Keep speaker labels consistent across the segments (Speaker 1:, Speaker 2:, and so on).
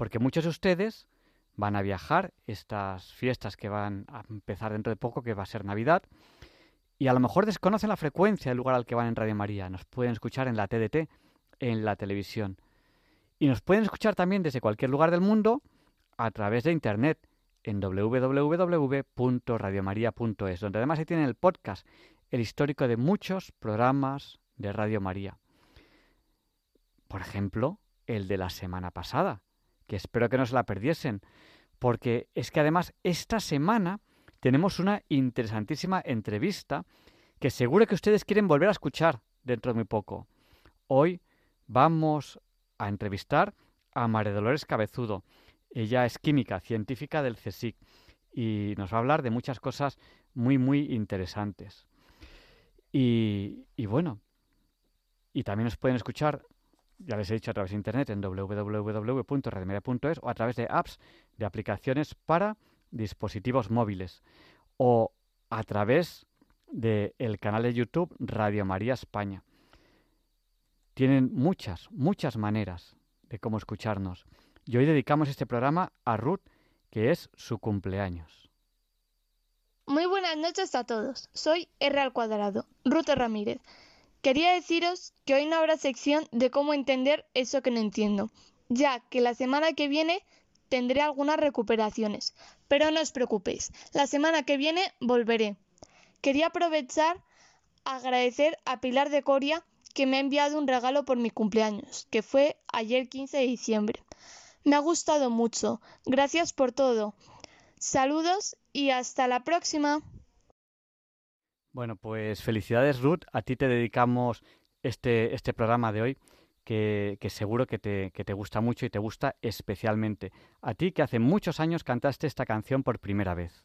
Speaker 1: porque muchos de ustedes van a viajar estas fiestas que van a empezar dentro de poco, que va a ser Navidad, y a lo mejor desconocen la frecuencia del lugar al que van en Radio María. Nos pueden escuchar en la TDT, en la televisión. Y nos pueden escuchar también desde cualquier lugar del mundo a través de Internet en www.radiomaria.es, donde además se tiene el podcast, el histórico de muchos programas de Radio María. Por ejemplo, el de la semana pasada, que espero que no se la perdiesen, porque es que además esta semana tenemos una interesantísima entrevista que seguro que ustedes quieren volver a escuchar dentro de muy poco. Hoy vamos a entrevistar a María Dolores Cabezudo. Ella es química, científica del CSIC y nos va a hablar de muchas cosas muy, muy interesantes. Y, y bueno, y también nos pueden escuchar ya les he dicho a través de internet en www.radiomedia.es o a través de apps, de aplicaciones para dispositivos móviles o a través del canal de YouTube Radio María España. Tienen muchas, muchas maneras de cómo escucharnos. Y hoy dedicamos este programa a Ruth, que es su cumpleaños.
Speaker 2: Muy buenas noches a todos. Soy R al cuadrado, Ruth Ramírez. Quería deciros que hoy no habrá sección de cómo entender eso que no entiendo, ya que la semana que viene tendré algunas recuperaciones. Pero no os preocupéis, la semana que viene volveré. Quería aprovechar agradecer a Pilar de Coria que me ha enviado un regalo por mi cumpleaños, que fue ayer 15 de diciembre. Me ha gustado mucho. Gracias por todo. Saludos y hasta la próxima.
Speaker 1: Bueno, pues felicidades Ruth, a ti te dedicamos este, este programa de hoy que, seguro que te, que te gusta mucho y te gusta especialmente. A ti que hace muchos años cantaste esta canción por primera vez.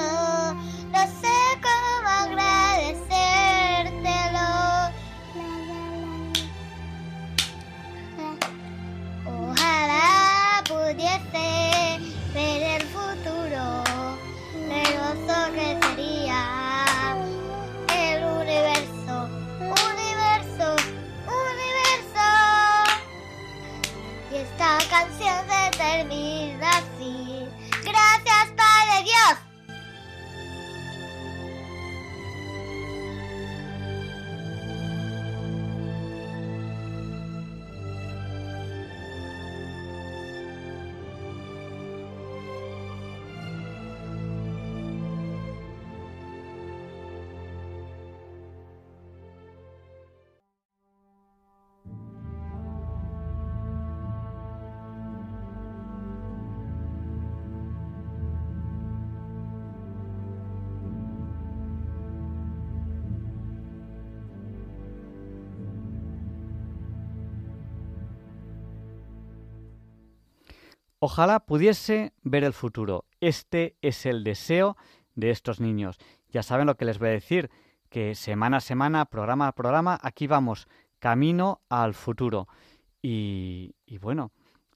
Speaker 3: Ojalá pudiese ver el futuro.
Speaker 1: Este es el deseo de estos niños. Ya saben lo que les voy a decir, que semana a semana, programa a programa, aquí vamos, camino al futuro. Y, y bueno,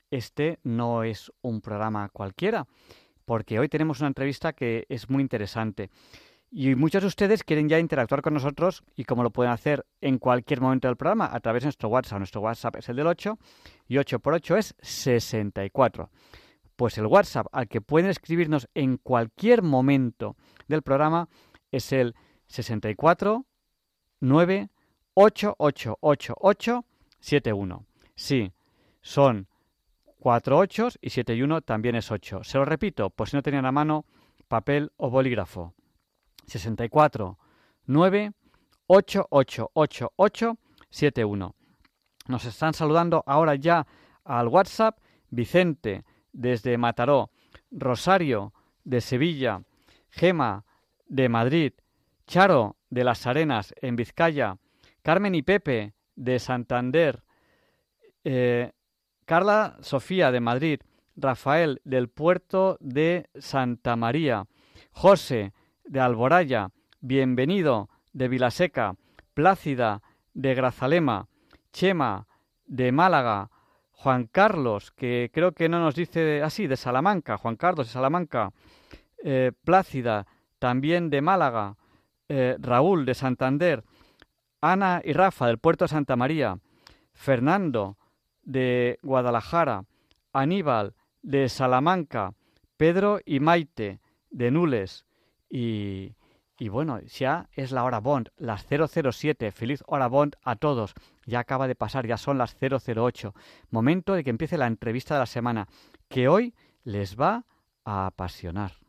Speaker 1: este no es un programa cualquiera, porque hoy tenemos una entrevista que es muy interesante. Y muchos de ustedes quieren ya interactuar con nosotros y como lo pueden hacer en cualquier momento del programa a través de nuestro WhatsApp. Nuestro WhatsApp es el del 8 y 8 por 8 es 64. Pues el WhatsApp al que pueden escribirnos en cualquier momento del programa es el 64 9 8 8 8 8 7 1. Sí, son 4 8 y 7 y 1 también es 8. Se lo repito, pues si no tenían a mano papel o bolígrafo. 64 9 8 8 8 8 7 1. Nos están saludando ahora ya al WhatsApp Vicente desde Mataró, Rosario de Sevilla, Gema de Madrid, Charo de Las Arenas en Vizcaya, Carmen y Pepe de Santander, eh, Carla Sofía de Madrid, Rafael del puerto de Santa María, José de Alboraya, Bienvenido de Vilaseca, Plácida de Grazalema, Chema de Málaga, Juan Carlos, que creo que no nos dice así, de Salamanca, Juan Carlos de Salamanca, eh, Plácida también de Málaga, eh, Raúl de Santander, Ana y Rafa del puerto Santa María, Fernando de Guadalajara, Aníbal de Salamanca, Pedro y Maite de Nules y, bueno, ya es la hora Bond, las 007. Feliz hora Bond a todos. Ya acaba de pasar, ya son las 008. Momento de que empiece la entrevista de la semana, que hoy les va a apasionar.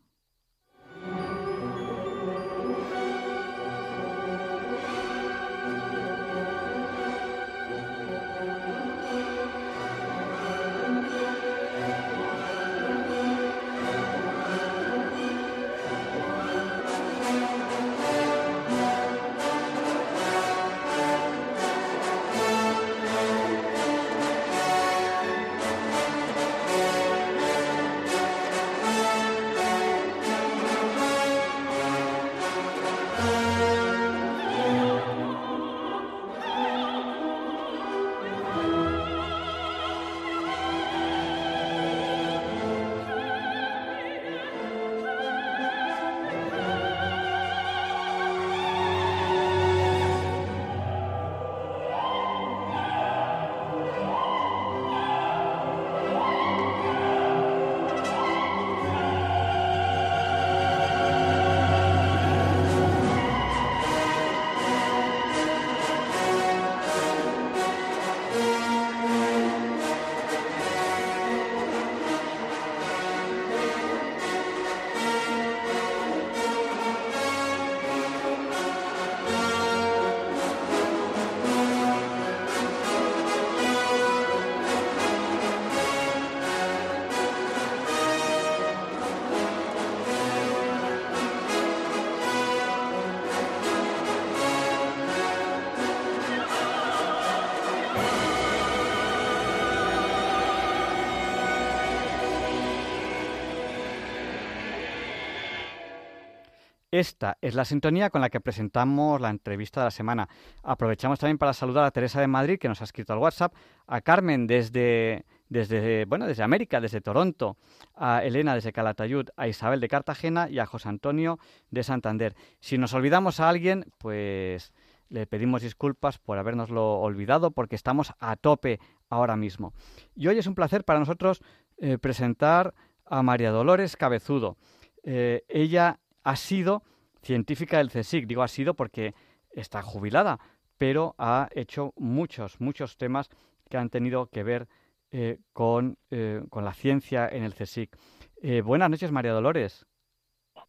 Speaker 1: Esta es la sintonía con la que presentamos la entrevista de la semana. Aprovechamos también para saludar a Teresa de Madrid, que nos ha escrito al WhatsApp, a Carmen desde, desde, bueno, desde América, desde Toronto, a Elena desde Calatayud, a Isabel de Cartagena y a José Antonio de Santander. Si nos olvidamos a alguien, pues le pedimos disculpas por habernoslo olvidado, porque estamos a tope ahora mismo. Y hoy es un placer para nosotros eh, presentar a María Dolores Cabezudo. Eh, ella ha sido científica del CSIC. Digo ha sido porque está jubilada, pero ha hecho muchos, muchos temas que han tenido que ver eh, con, eh, con, la ciencia en el CSIC. Eh, buenas noches, María Dolores.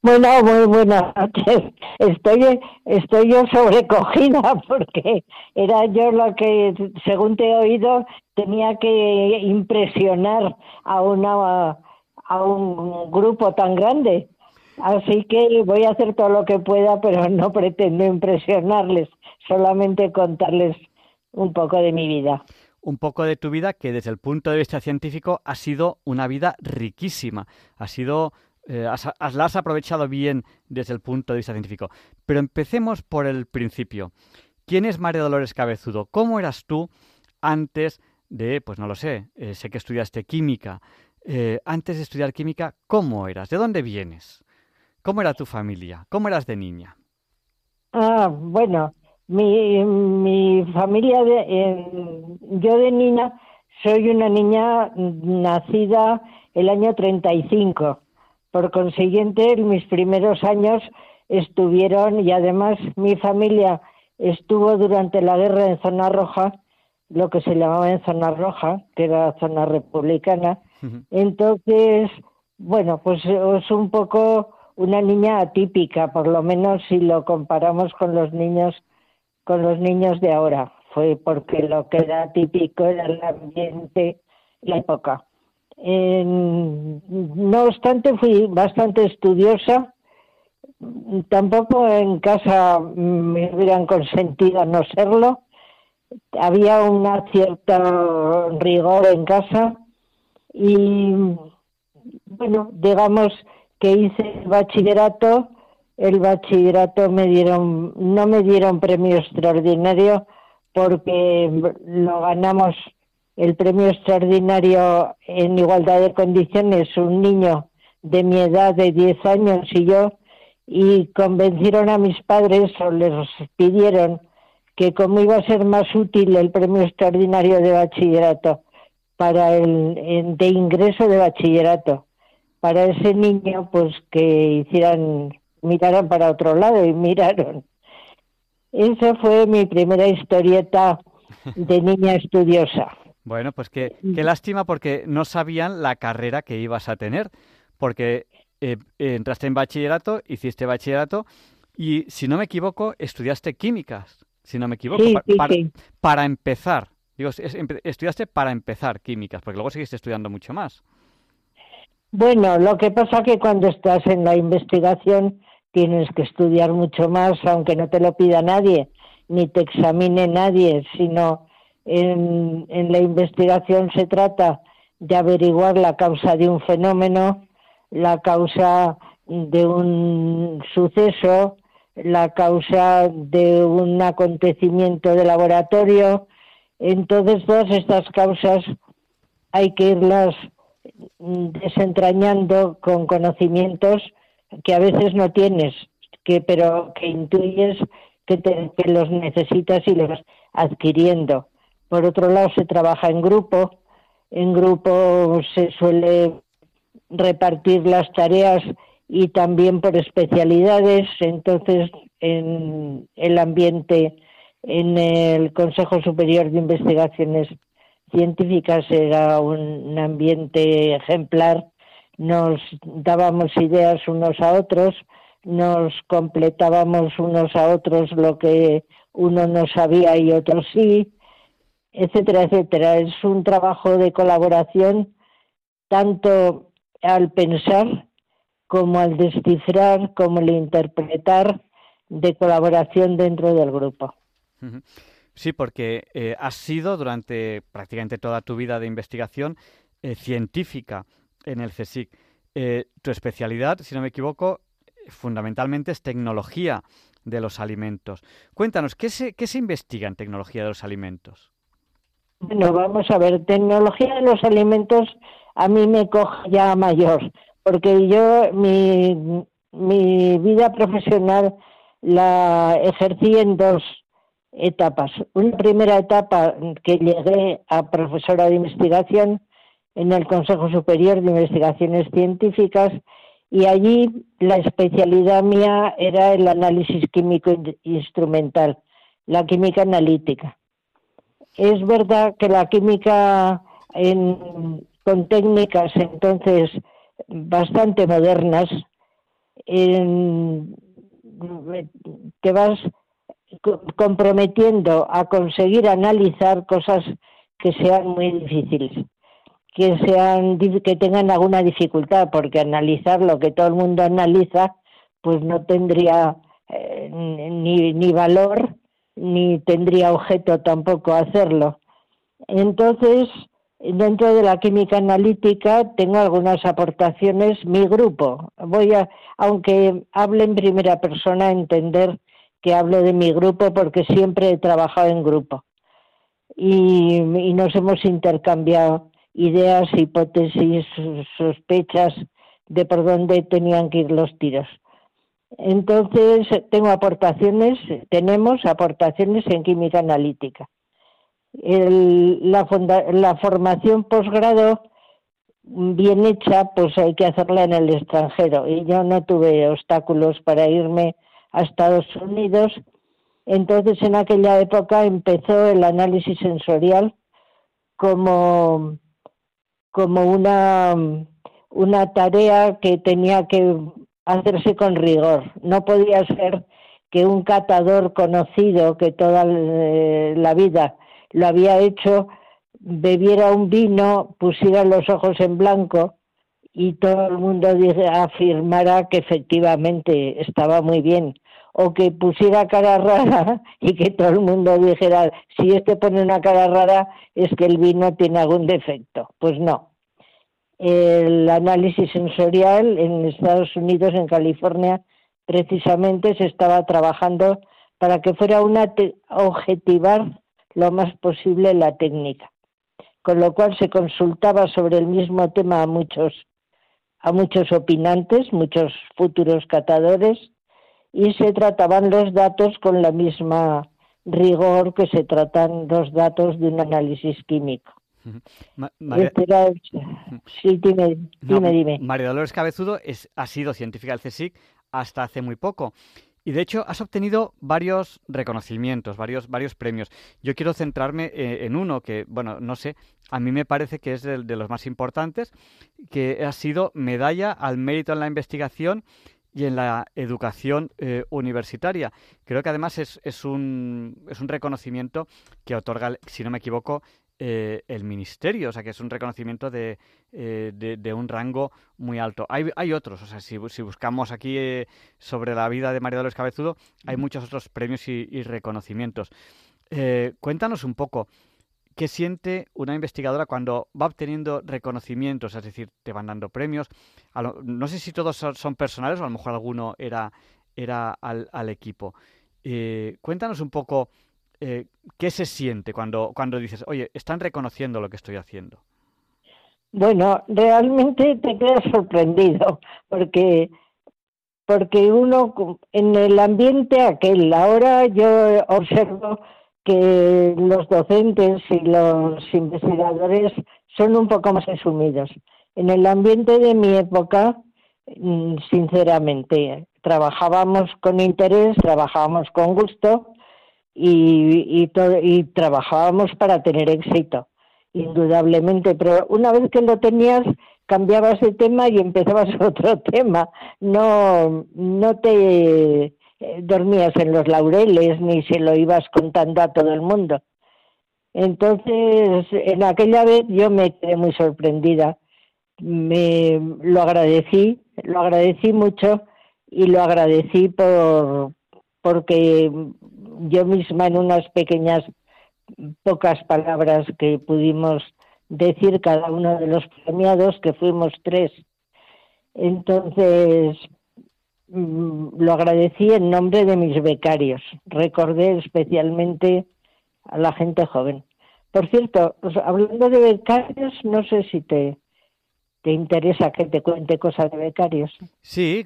Speaker 4: Bueno, muy buenas. Estoy, estoy yo sobrecogida porque era yo lo que, según te he oído, tenía que impresionar a, una, a un grupo tan grande. Así que voy a hacer todo lo que pueda, pero no pretendo impresionarles, solamente contarles un poco de mi vida.
Speaker 1: un poco de tu vida que desde el punto de vista científico ha sido una vida riquísima, ha sido eh, la has aprovechado bien desde el punto de vista científico. Pero empecemos por el principio. ¿Quién es María Dolores Cabezudo? ¿Cómo eras tú antes de, pues no lo sé, eh, sé que estudiaste química. Eh, antes de estudiar química, ¿cómo eras? ¿De dónde vienes? ¿Cómo era tu familia? ¿Cómo eras de niña?
Speaker 4: Ah, bueno, mi, mi familia, de, yo de niña soy una niña nacida el año 35. Por consiguiente, mis primeros años estuvieron y además mi familia estuvo durante la guerra en zona roja, lo que se llamaba en zona roja, que era zona republicana. Entonces, bueno, pues es un poco una niña atípica, por lo menos si lo comparamos con los niños con los niños de ahora. Fue porque lo que era típico era el ambiente, la época. no obstante, fui bastante estudiosa tampoco en casa me hubieran consentido no serlo. Había una cierta rigor en casa y bueno, digamos que hice el bachillerato, el bachillerato me dieron, no me dieron premio extraordinario porque lo ganamos el premio extraordinario en igualdad de condiciones, un niño de mi edad de 10 años y yo, y convencieron a mis padres o les pidieron que como iba a ser más útil el premio extraordinario de bachillerato para el de ingreso de bachillerato para ese niño pues que hicieran miraran para otro lado y miraron esa fue mi primera historieta de niña estudiosa
Speaker 1: bueno pues qué, qué lástima porque no sabían la carrera que ibas a tener porque eh, entraste en bachillerato, hiciste bachillerato y, si no me equivoco, estudiaste químicas, si no me equivoco, para, empezar. Digo, estudiaste para empezar químicas, porque luego seguiste estudiando mucho más.
Speaker 4: Bueno, lo que pasa que cuando estás en la investigación tienes que estudiar mucho más, aunque no te lo pida nadie, ni te examine nadie, sino en, en la investigación se trata de averiguar la causa de un fenómeno, la causa de un suceso, la causa de un acontecimiento de laboratorio. Entonces, todas estas causas hay que irlas desentrañando con conocimientos que a veces no tienes, que pero que intuyes que, que los necesitas y los adquiriendo. Por otro lado, se trabaja en grupo. En grupo se suele repartir las tareas y también por especialidades. Entonces, en el ambiente, en el Consejo Superior de Investigaciones Científicas era un ambiente ejemplar. Nos dábamos ideas unos a otros, nos completábamos unos a otros lo que uno no sabía y otro sí, etcétera, etcétera. Es un trabajo de colaboración tanto al pensar como al descifrar, como al interpretar de colaboración dentro del grupo.
Speaker 1: Sí, porque eh, has sido durante prácticamente toda tu vida de investigación eh, científica en el CSIC. Eh, tu especialidad, si no me equivoco, fundamentalmente es tecnología de los alimentos. Cuéntanos, ¿qué se, qué se investiga en tecnología de los alimentos?
Speaker 4: Bueno, vamos a ver, tecnología de los alimentos a mí me coge ya mayor, porque yo mi, mi vida profesional la ejercí en dos etapas. Una primera etapa que llegué a profesora de investigación en el Consejo Superior de Investigaciones Científicas y allí la especialidad mía era el análisis químico instrumental, la química analítica. Es verdad que la química en, con técnicas entonces bastante modernas, te vas comprometiendo a conseguir analizar cosas que sean muy difíciles, que sean que tengan alguna dificultad, porque analizar lo que todo el mundo analiza, pues no tendría eh, ni, ni valor ni tendría objeto tampoco hacerlo. Entonces, dentro de la química analítica tengo algunas aportaciones, mi grupo. Voy a, aunque hable en primera persona, entender que hablo de mi grupo porque siempre he trabajado en grupo. Y, nos hemos intercambiado ideas, hipótesis, sospechas de por dónde tenían que ir los tiros. Entonces, tengo aportaciones, tenemos aportaciones en química analítica. la, la formación posgrado bien hecha, pues hay que hacerla en el extranjero. Y yo no tuve obstáculos para irme a Estados Unidos. Entonces, en aquella época empezó el análisis sensorial como, como una, una tarea que tenía que hacerse con rigor. No podía ser que un catador conocido que toda eh, la vida lo había hecho bebiera un vino, pusiera los ojos en blanco y todo el mundo afirmara que efectivamente estaba muy bien o que pusiera cara rara y que todo el mundo dijera si este pone una cara rara es que el vino tiene algún defecto. Pues no, el análisis sensorial en Estados Unidos, en California, precisamente se estaba trabajando para que fuera una objetivar lo más posible la técnica, con lo cual se consultaba sobre el mismo tema a muchos a muchos opinantes, muchos futuros catadores y se trataban los datos con la misma rigor que se tratan los datos de un análisis químico. María... Sí, dime, dime,
Speaker 1: María Dolores Cabezudo es, ha sido científica del CSIC hasta hace muy poco. Y de hecho has obtenido varios reconocimientos, varios, varios premios. Yo quiero centrarme eh, en uno que, bueno, no sé, a mí me parece que es de, de los más importantes, que ha sido medalla al mérito en la investigación y en la educación eh, universitaria. Creo que además es, es, un, es un reconocimiento que otorga, si no me equivoco, eh, el ministerio, o sea que es un reconocimiento de, eh, de, un rango muy alto. Hay, hay otros, o sea, si, si buscamos aquí eh, sobre la vida de María Dolores Cabezudo, hay muchos otros premios y, reconocimientos. cuéntanos un poco, ¿qué siente una investigadora cuando va obteniendo reconocimientos? Es decir, te van dando premios. no sé si todos son, personales o a lo mejor alguno era, era al, equipo. cuéntanos un poco eh, ¿qué se siente cuando, cuando dices, oye, están reconociendo lo que estoy haciendo?
Speaker 4: Bueno, realmente te quedas sorprendido porque porque uno en el ambiente aquel, ahora yo observo que los docentes y los investigadores son un poco más asumidos. En el ambiente de mi época, mm, sinceramente, trabajábamos con interés, trabajábamos con gusto y, y, y trabajábamos para tener éxito, indudablemente, pero una vez que lo tenías, cambiabas de tema y empezabas otro tema, no, no te eh, dormías en los laureles ni se lo ibas contando a todo el mundo. Entonces, en aquella vez yo me quedé muy sorprendida, me lo agradecí, lo agradecí mucho y lo agradecí por porque yo misma en unas pequeñas pocas palabras que pudimos decir cada uno de los premiados, que fuimos tres. Entonces, lo agradecí en nombre de mis becarios. Recordé especialmente a la gente joven. Por cierto, hablando de becarios, no sé si te te interesa que te cuente cosas de becarios.
Speaker 1: Sí,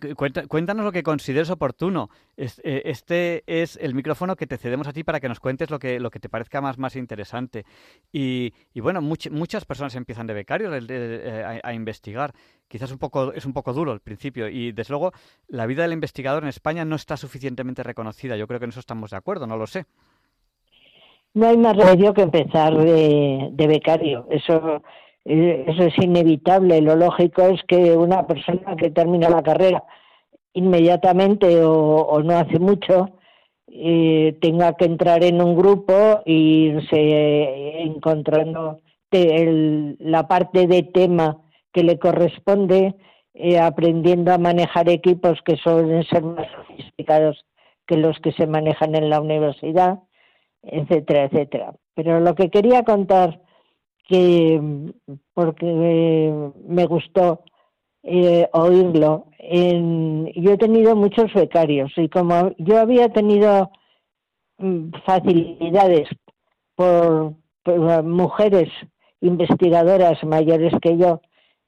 Speaker 1: cuéntanos lo que consideres oportuno. Eh, este es el micrófono que te cedemos a ti para que nos cuentes lo que, lo que te parezca más, más interesante. Y, bueno, muchas personas empiezan de becarios eh, a, investigar. Quizás un poco, es un poco duro al principio. Y desde luego, la vida del investigador en España no está suficientemente reconocida. Yo creo que en eso estamos de acuerdo, no lo sé.
Speaker 4: No hay más remedio que empezar de, de becario. Eso eso es inevitable. Lo lógico es que una persona que termina la carrera inmediatamente o, no hace mucho eh, tenga que entrar en un grupo e irse encontrando la parte de tema que le corresponde, eh, aprendiendo a manejar equipos que suelen ser más sofisticados que los que se manejan en la universidad. etcétera, etcétera. Pero lo que quería contar, que porque me gustó eh, oírlo, yo he tenido muchos becarios y como yo había tenido mm, facilidades por, mujeres investigadoras mayores que yo,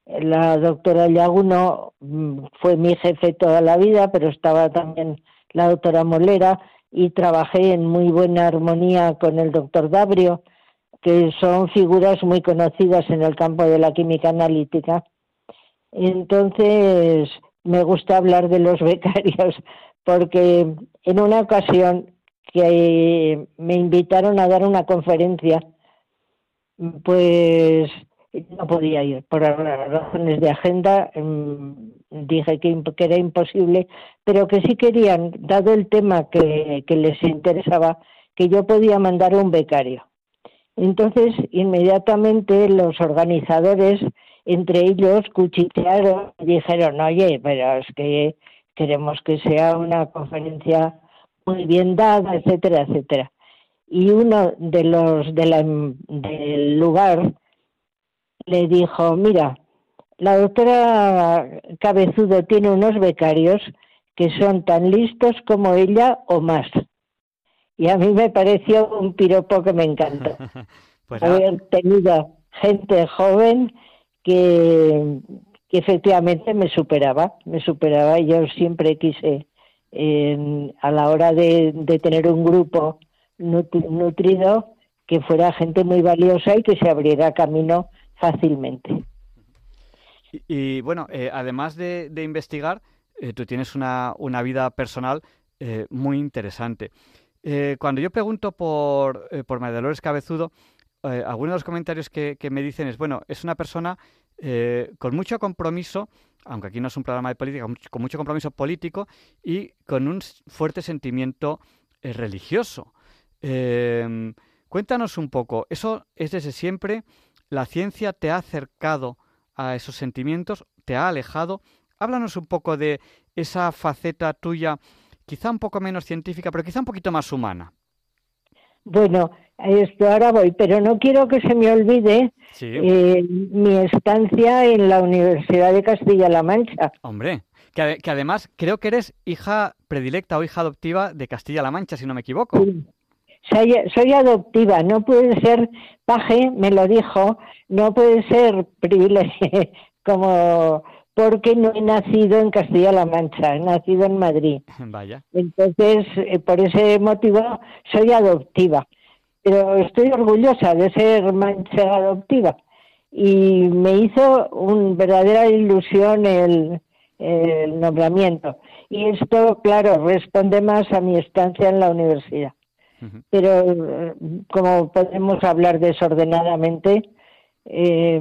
Speaker 4: la doctora Llaguno mm, fue mi jefe toda la vida, pero estaba también la doctora Molera y trabajé en muy buena armonía con el doctor Dabrio, que son figuras muy conocidas en el campo de la química analítica. Entonces, me gusta hablar de los becarios porque en una ocasión que me invitaron a dar una conferencia, pues no podía ir por razones de agenda, mm, dije que, era imposible, pero que sí querían, dado el tema que, que les interesaba, que yo podía mandar un becario. Entonces, inmediatamente los organizadores entre ellos cuchitearon y dijeron, oye, pero es que queremos que sea una conferencia muy bien dada, etcétera, etcétera. Y uno de los de la, del lugar le dijo, mira, la doctora Cabezudo tiene unos becarios que son tan listos como ella o más. Y a mí me pareció un piropo que me encantó. pues Haber tenido gente joven que, efectivamente me superaba, me superaba. Yo siempre quise, a la hora de, tener un grupo nutrido, que fuera gente muy valiosa y que se abriera camino fácilmente.
Speaker 1: Y, bueno, eh, además de, investigar, eh, tú tienes una, una vida personal eh, muy interesante. Cuando yo pregunto por, por María Dolores Cabezudo, eh, algunos de los comentarios que, me dicen es, bueno, es una persona eh, con mucho compromiso, aunque aquí no es un programa de política, con mucho compromiso político y con un fuerte sentimiento eh, religioso. Em, cuéntanos un poco, ¿eso es desde siempre? ¿La ciencia te ha acercado a esos sentimientos? ¿Te ha alejado? Háblanos un poco de esa faceta tuya, quizá un poco menos científica, pero quizá un poquito más humana.
Speaker 4: Bueno, esto ahora voy, pero no quiero que se me olvide eh, mi estancia en la Universidad de Castilla-La Mancha.
Speaker 1: Hombre, que, además creo que eres hija predilecta o hija adoptiva de Castilla-La Mancha, si no me equivoco.
Speaker 4: Soy, soy, adoptiva, no puede ser paje, me lo dijo, no puede ser privilegio como porque no he nacido en Castilla-La Mancha, he nacido en Madrid.
Speaker 1: Vaya.
Speaker 4: Entonces, eh, por ese motivo, soy adoptiva. Pero estoy orgullosa de ser mancha adoptiva. Y me hizo una verdadera ilusión el, nombramiento. Y esto, claro, responde más a mi estancia en la universidad. Pero eh, como podemos hablar desordenadamente, eh,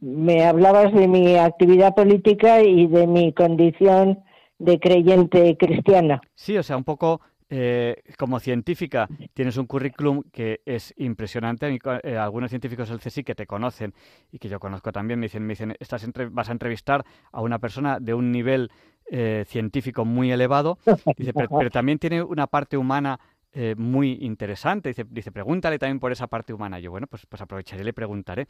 Speaker 4: me hablabas de mi actividad política y de mi condición de creyente cristiana.
Speaker 1: Sí, o sea, un poco eh, como científica tienes un currículum que es impresionante. Eh, algunos científicos del CSIC que te conocen y que yo conozco también me dicen, me dicen estás vas a entrevistar a una persona de un nivel científico muy elevado, dice, pero, también tiene una parte humana eh, muy interesante. Dice, dice, pregúntale también por esa parte humana. Yo, bueno, pues, pues aprovecharé y le preguntaré.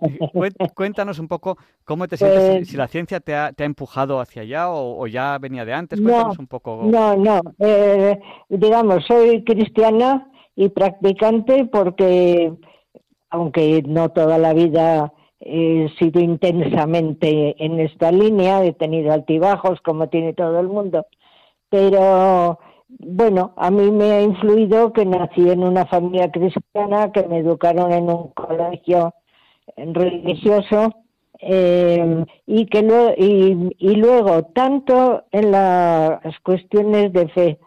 Speaker 1: Cuéntanos un poco cómo te sientes, pues si la ciencia te ha, te ha empujado hacia allá o, ya venía de antes. Cuéntanos un poco.
Speaker 4: No, no. Eh, digamos, soy cristiana y practicante porque, aunque no toda la vida he sido intensamente en esta línea, he tenido altibajos como tiene todo el mundo, pero bueno, a mí me ha influido que nací en una familia cristiana, que me educaron en un colegio religioso eh, y que y, luego tanto en las cuestiones de fe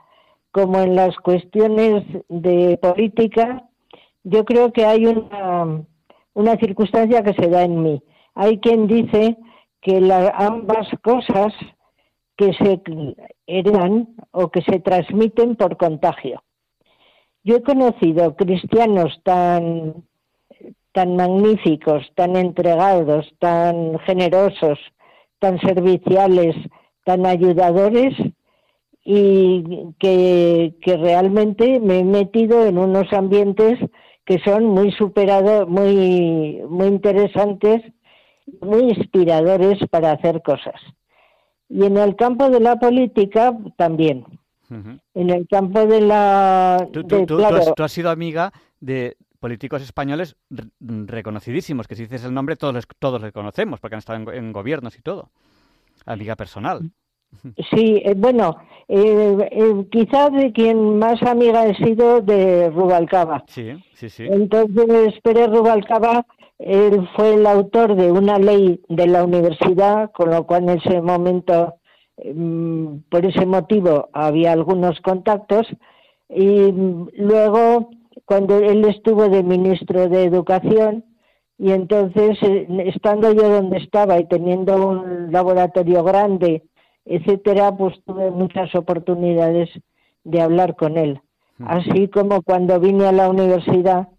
Speaker 4: como en las cuestiones de política, yo creo que hay una, una circunstancia que se da en mí. Hay quien dice que ambas cosas que se heredan o que se transmiten por contagio. Yo he conocido cristianos tan, tan magníficos, tan entregados, tan generosos, tan serviciales, tan ayudadores, y que, realmente me he metido en unos ambientes que son muy superados, muy, muy interesantes, muy inspiradores para hacer cosas. Y en el campo de la política también. En el campo de la...
Speaker 1: Tú,
Speaker 4: de-
Speaker 1: tú- tú has, tú has sido amiga de políticos españoles re- reconocidísimos, que si dices el nombre todos les, todos les conocemos, porque han estado en gobiernos y todo. Amiga personal.
Speaker 4: Sí, eh, bueno, eh, eh, quizás de quien más amiga he sido de Rubalcaba.
Speaker 1: Sí, sí, sí.
Speaker 4: Entonces, Pérez Rubalcaba, él fue el autor de una ley de la universidad, con lo cual en ese momento, mm, por ese motivo, había algunos contactos. Y mm, luego, cuando él estuvo de ministro de Educación, y entonces, eh, estando yo donde estaba y teniendo un laboratorio grande, etcétera, pues tuve muchas oportunidades de hablar con él. Así como cuando vine a la universidad,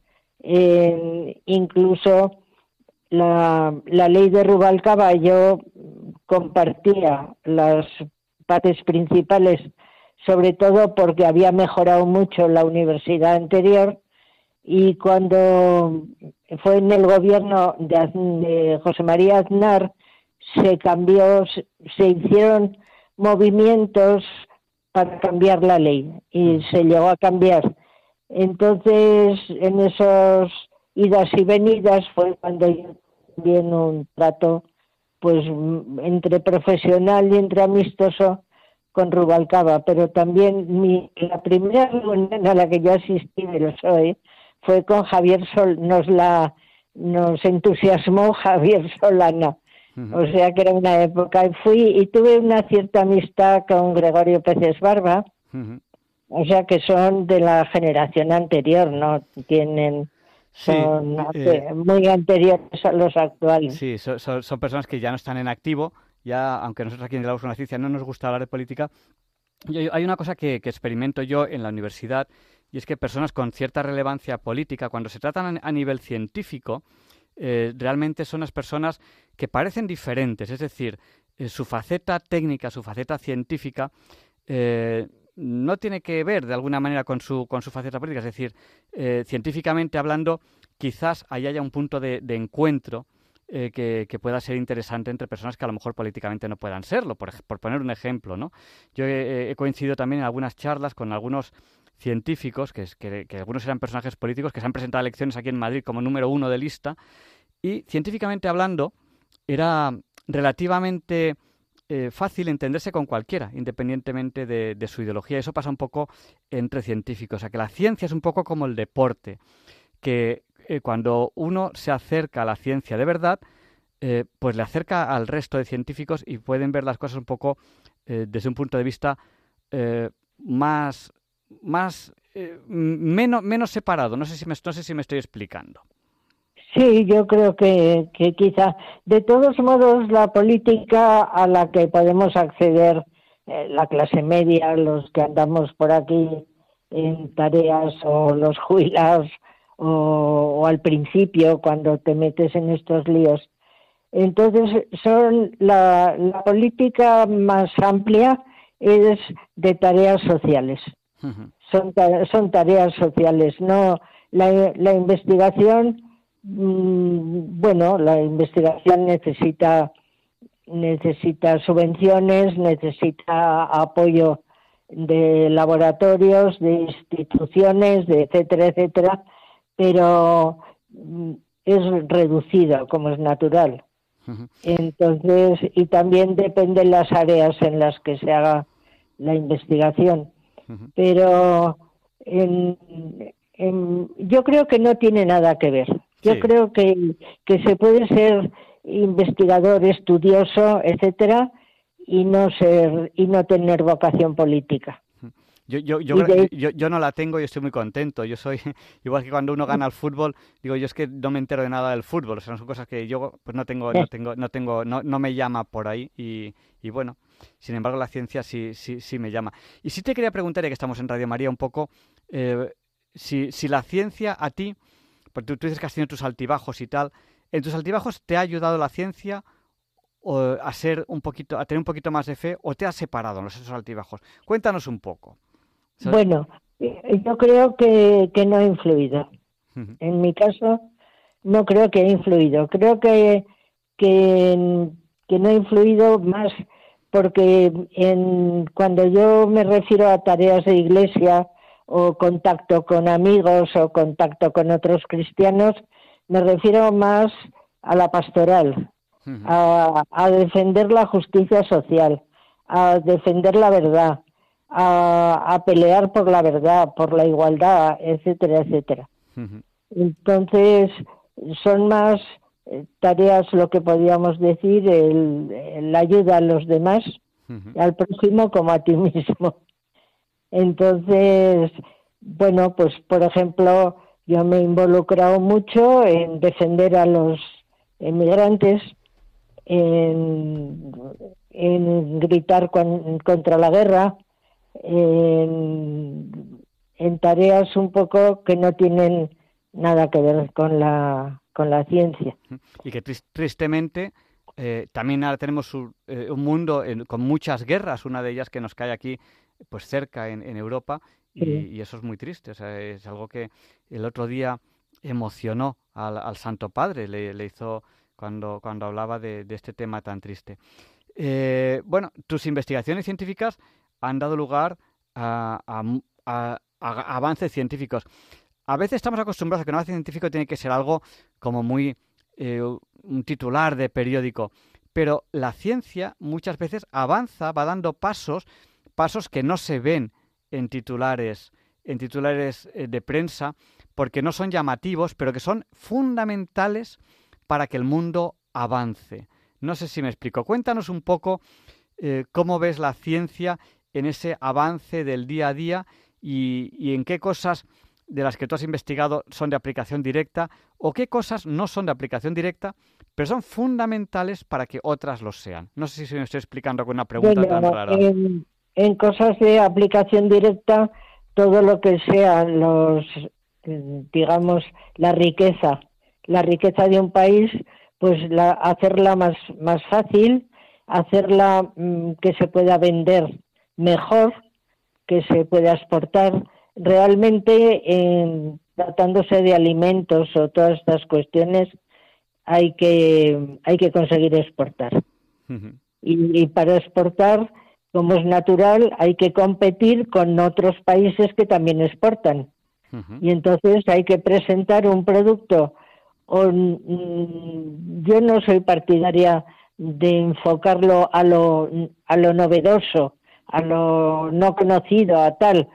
Speaker 4: eh, incluso la, ley de Rubalcaba, yo compartía las partes principales, sobre todo porque había mejorado mucho la universidad anterior y cuando fue en el gobierno de, José María Aznar se cambió, se hicieron movimientos para cambiar la ley y se llegó a cambiar. Entonces, en esos idas y venidas fue cuando yo también un trato pues entre profesional y entre amistoso con Rubalcaba, pero también mi, la primera reunión a la que yo asistí de los hoy fue con Javier Sol, nos la nos entusiasmó Javier Solana. O sea que era una época y fui y tuve una cierta amistad con Gregorio Peces Barba. O sea que son de la generación anterior, ¿no? Tienen
Speaker 1: Sí,
Speaker 4: son
Speaker 1: eh,
Speaker 4: muy anteriores a los actuales.
Speaker 1: Sí, so- so- son personas que ya no están en activo, ya, aunque nosotros aquí en la una Ciencia no nos gusta hablar de política, yo- hay una cosa que, que experimento yo en la universidad, y es que personas con cierta relevancia política, cuando se tratan a, a nivel científico, eh, realmente son las personas que parecen diferentes, es decir, eh, su faceta técnica, su faceta científica, eh, no tiene que ver de alguna manera con su, con su faceta política, es decir, eh, científicamente hablando, quizás ahí haya un punto de, encuentro eh, que, pueda ser interesante entre personas que a lo mejor políticamente no puedan serlo, por, poner un ejemplo, ¿no? Yo he, coincidido también en algunas charlas con algunos científicos, que, que, que algunos eran personajes políticos, que se han presentado a elecciones aquí en Madrid como número uno de lista, y científicamente hablando, era relativamente eh, fácil entenderse con cualquiera, independientemente de, su ideología. Eso pasa un poco entre científicos. O sea, que la ciencia es un poco como el deporte, que eh, cuando uno se acerca a la ciencia de verdad, eh, pues le acerca al resto de científicos y pueden ver las cosas un poco desde un punto de vista más, más menos, menos separado. No sé si no sé si me estoy explicando.
Speaker 4: Sí, yo creo que, que quizá. De todos modos, la política a la que podemos acceder, eh, la clase media, los que andamos por aquí en tareas o los jubilados o, o al principio cuando te metes en estos líos. Entonces, son la, la política más amplia es de tareas sociales. Son, son tareas sociales, no la, la investigación bueno, la investigación necesita necesita subvenciones, necesita apoyo de laboratorios, de instituciones, de etcétera, etcétera, pero mm, es reducido como es natural. Entonces, y también depende de las áreas en las que se haga la investigación. Pero en- en- yo creo que no tiene nada que ver. Yo
Speaker 1: Sí.
Speaker 4: creo que, que se puede ser investigador, estudioso, etcétera, y no ser y no tener vocación política.
Speaker 1: Yo, yo, yo, yo, yo no la tengo y estoy muy contento. Yo soy, igual que cuando uno gana al fútbol, digo, yo es que no me entero de nada del fútbol. O sea, son cosas que yo pues no tengo, no tengo, no tengo, no, no me llama por ahí. Y, y bueno, sin embargo, la ciencia sí, sí, sí me llama. Y sí te quería preguntar, ya que estamos en Radio María, un poco, eh, si, si la ciencia a ti, porque tú, tú dices que has tenido tus altibajos y tal, ¿en tus altibajos te ha ayudado la ciencia a ser un poquito, a tener un poquito más de fe o te has separado en los esos altibajos? Cuéntanos un poco.
Speaker 4: Bueno, eh, yo creo que, que no ha influido. En mi caso, no creo que haya influido. Creo que, que, que no ha influido más porque en, cuando yo me refiero a tareas de iglesia o contacto con amigos o contacto con otros cristianos, me refiero más a la pastoral, a, a, defender la justicia social, a defender la verdad, a, a, pelear por la verdad, por la igualdad, etcétera, etcétera. Entonces, son más eh, tareas, lo que podríamos decir, el, la ayuda a los demás, al próximo como a ti mismo. Entonces, bueno, pues por ejemplo, yo me he involucrado mucho en defender a los inmigrantes, en, en gritar contra la guerra, en, en tareas un poco que no tienen nada que ver con la con la ciencia.
Speaker 1: Y que tristemente eh, también ahora tenemos eh, un, mundo con muchas guerras, una de ellas que nos cae aquí pues cerca en, Europa y, eso es muy triste. O sea, es algo que el otro día emocionó al, Santo Padre, le, hizo cuando, cuando hablaba de, este tema tan triste. Eh, bueno, tus investigaciones científicas han dado lugar a, a avances científicos a veces estamos acostumbrados a que un avance científico tiene que ser algo como muy eh, un titular de periódico, pero la ciencia muchas veces avanza, va dando pasos, pasos que no se ven en titulares, en titulares eh, de prensa, porque no son llamativos, pero que son fundamentales para que el mundo avance. No sé si me explico. Cuéntanos un poco eh, cómo ves la ciencia en ese avance del día a día y en qué cosas de las que tú has investigado son de aplicación directa o qué cosas no son de aplicación directa, pero son fundamentales para que otras lo sean. No sé si me estoy explicando con una pregunta tan rara.
Speaker 4: En, cosas de aplicación directa, todo lo que sea los, digamos, la riqueza, la riqueza de un país, pues la, hacerla más, más fácil, hacerla mm, que se pueda vender mejor, que se pueda exportar, realmente tratándose de alimentos o todas estas cuestiones hay que hay que conseguir exportar. Y, para exportar como es natural hay que competir con otros países que también exportan. Y entonces hay que presentar un producto. Mm, yo no soy partidaria de enfocarlo a lo a lo novedoso a lo no conocido a tal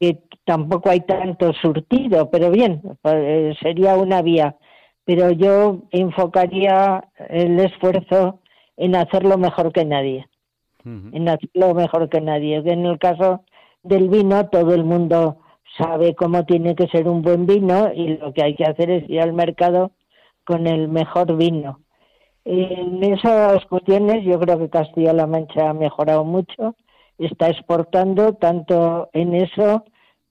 Speaker 4: que tampoco hay tanto surtido, pero bien, pues, sería una vía. Pero yo enfocaría el esfuerzo en hacerlo mejor que nadie, en hacerlo mejor que nadie. En el caso del vino, todo el mundo sabe cómo tiene que ser un buen vino y lo que hay que hacer es ir al mercado con el mejor vino. En esas cuestiones yo creo que Castilla-La Mancha ha mejorado mucho está exportando tanto en eso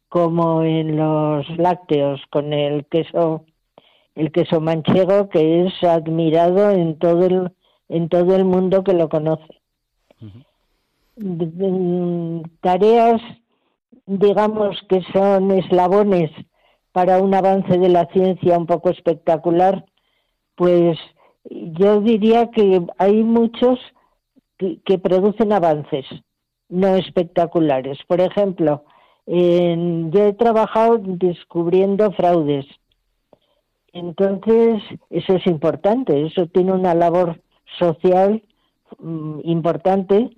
Speaker 4: como en los lácteos, con el queso, el queso manchego que es admirado en todo el, en todo el mundo que lo conoce. Tareas, digamos que son eslabones para un avance de la ciencia un poco espectacular, pues yo diría que hay muchos que producen avances no espectaculares. Por ejemplo, yo he trabajado descubriendo fraudes. Entonces, eso es importante, eso tiene una labor social mm, importante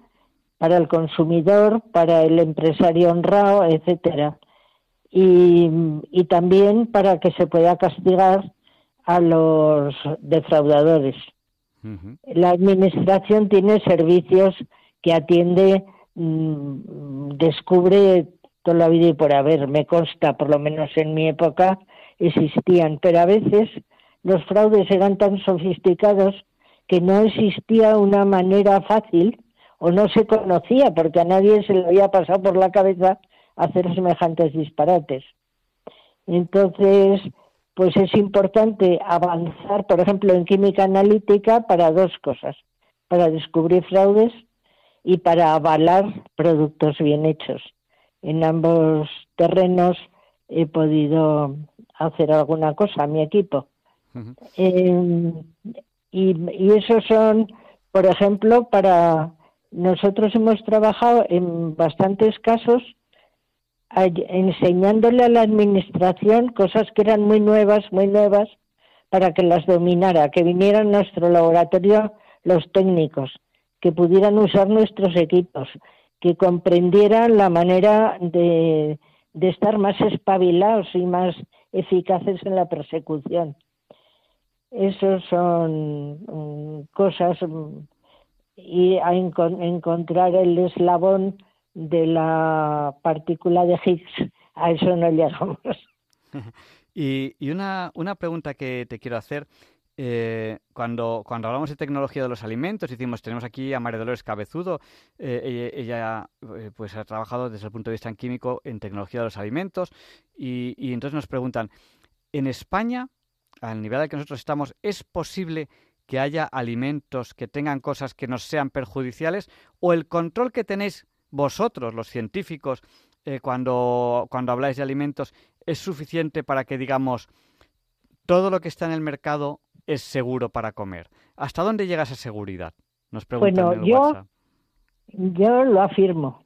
Speaker 4: para el consumidor, para el empresario honrado, etcétera. Y, y también para que se pueda castigar a los defraudadores. La administración tiene servicios que atiende Mm, descubre toda la vida y por haber, me consta, por lo menos en mi época, existían, pero a veces los fraudes eran tan sofisticados que no existía una manera fácil o no se conocía porque a nadie se le había pasado por la cabeza hacer semejantes disparates. Entonces, pues es importante avanzar, por ejemplo, en química analítica para dos cosas. para descubrir fraudes y para avalar productos bien hechos. En ambos terrenos he podido hacer alguna cosa a mi equipo. Eh, y, y esos son, por ejemplo, para nosotros hemos trabajado en bastantes casos enseñándole a la administración cosas que eran muy nuevas, muy nuevas, para que las dominara, que vinieran a nuestro laboratorio los técnicos, que pudieran usar nuestros equipos, que comprendieran la manera de, de estar más espabilados y más eficaces en la persecución. Esas son mm, cosas mm, y a encontrar el eslabón de la partícula de Higgs. A eso no llegamos.
Speaker 1: y, y una, una pregunta que te quiero hacer. Eh, cuando, cuando hablamos de tecnología de los alimentos, decimos, tenemos aquí a María Dolores Cabezudo, eh, ella, eh, pues ha trabajado desde el punto de vista químico en tecnología de los alimentos y, y entonces nos preguntan, ¿en España, al nivel al que nosotros estamos, es posible que haya alimentos que tengan cosas que nos sean perjudiciales o el control que tenéis vosotros, los científicos, eh, cuando, cuando habláis de alimentos, es suficiente para que digamos todo lo que está en el mercado es seguro para comer. ¿Hasta dónde llega esa seguridad? Nos preguntan
Speaker 4: bueno, yo, yo lo afirmo.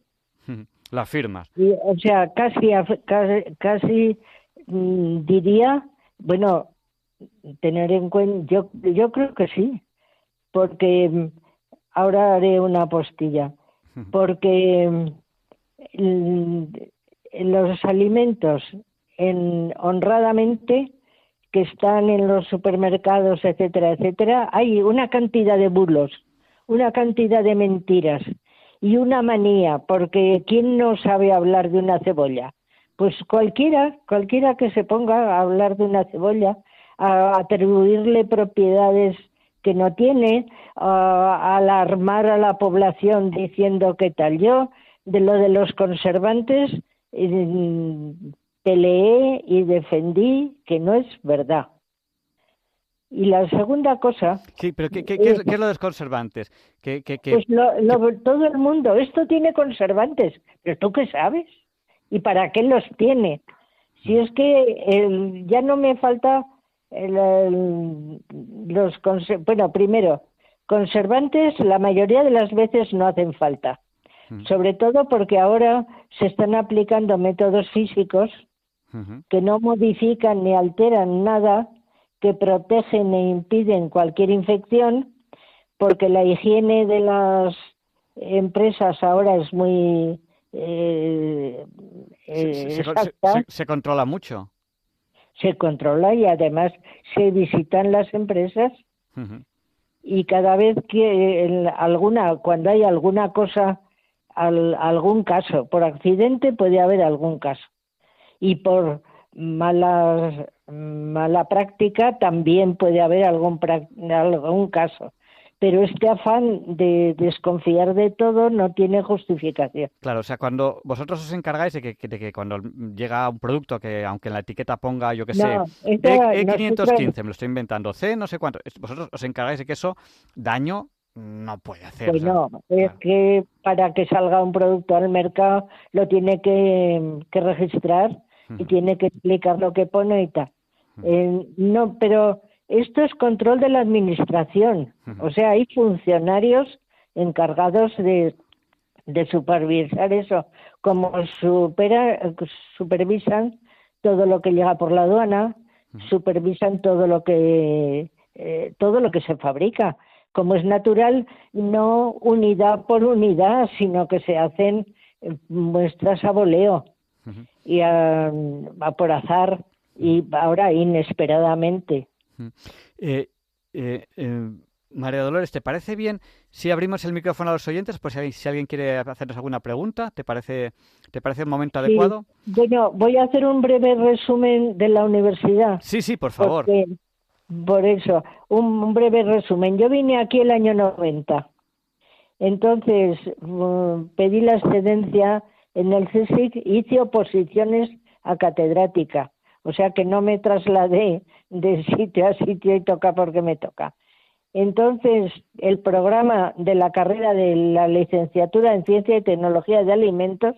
Speaker 1: lo afirmas.
Speaker 4: o sea, casi, casi, casi mm, diría, bueno, tener en cuenta, yo, yo creo que sí, porque mm, ahora haré una postilla porque mm, los alimentos en, honradamente que están en los supermercados, etcétera, etcétera, hay una cantidad de bulos, una cantidad de mentiras y una manía, porque ¿quién no sabe hablar de una cebolla? Pues cualquiera, cualquiera que se ponga a hablar de una cebolla, a atribuirle propiedades que no tiene, a alarmar a la población diciendo qué tal. Yo, de lo de los conservantes, peleé y defendí que no es verdad. Y la segunda cosa.
Speaker 1: Sí, pero ¿qué, es, lo de los conservantes?
Speaker 4: pues todo el mundo, esto tiene conservantes, pero ¿tú qué sabes? ¿Y para qué los tiene? Si es que ya no me falta los bueno, primero, conservantes la mayoría de las veces no hacen falta, sobre todo porque ahora se están aplicando métodos físicos que no modifican ni alteran nada, que protegen e impiden cualquier infección, porque la higiene de las empresas ahora es muy eh,
Speaker 1: se, controla mucho
Speaker 4: se controla y además se visitan las empresas. Y cada vez que alguna cuando hay alguna cosa algún caso por accidente puede haber algún caso. Y por mala mala práctica también puede haber algún algún caso pero este afán de desconfiar de todo no tiene justificación.
Speaker 1: Claro, o sea, cuando vosotros os encargáis de que, cuando llega un producto que aunque en la etiqueta ponga, yo qué sé, E, 515 me lo estoy inventando, C, no sé cuánto, vosotros os encargáis de que eso daño no puede hacer.
Speaker 4: Pues no, es que para que salga un producto al mercado lo tiene que, registrar y tiene que explicar lo que pone y tal. Eh, no, pero esto es control de la administración, o sea, hay funcionarios encargados de, supervisar eso, como supera, supervisan todo lo que llega por la aduana, supervisan todo lo que eh, todo lo que se fabrica. Como es natural, no unidad por unidad, sino que se hacen muestras a voleo y a, por azar y ahora inesperadamente.
Speaker 1: Eh, eh, eh, María Dolores, ¿te parece bien si abrimos el micrófono a los oyentes? Pues si, alguien quiere hacernos alguna pregunta, ¿te parece, ¿te parece un momento adecuado?
Speaker 4: Bueno, voy a hacer un breve resumen de la universidad.
Speaker 1: Sí, sí, por favor.
Speaker 4: por eso, un, breve resumen. Yo vine aquí el año 90. Entonces mm, pedí la excedencia en el CSIC, hice oposiciones a catedrática. O sea que no me trasladé de sitio a sitio y toca porque me toca. Entonces, el programa de la carrera de la licenciatura en Ciencia y Tecnología de Alimentos,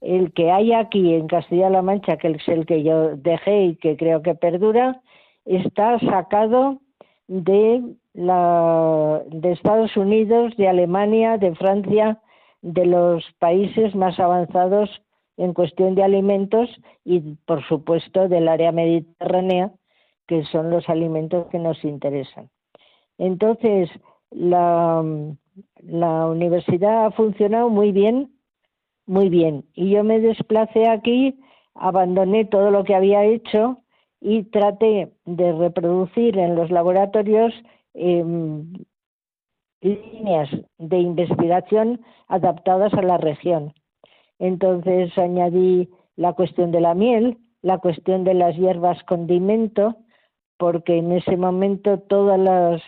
Speaker 4: el que hay aquí en Castilla-La Mancha, que es el que yo dejé y que creo que perdura, está sacado de, la, de Estados Unidos, de Alemania, de Francia, de los países más avanzados en cuestión de alimentos y, por supuesto, del área mediterránea, que son los alimentos que nos interesan. Entonces, la, la universidad ha funcionado muy bien, muy bien. Y yo me desplacé aquí, abandoné todo lo que había hecho y traté de reproducir en los laboratorios em, líneas de investigación adaptadas a la región. Entonces añadí la cuestión de la miel, la cuestión de las hierbas condimento, porque en ese momento todas las,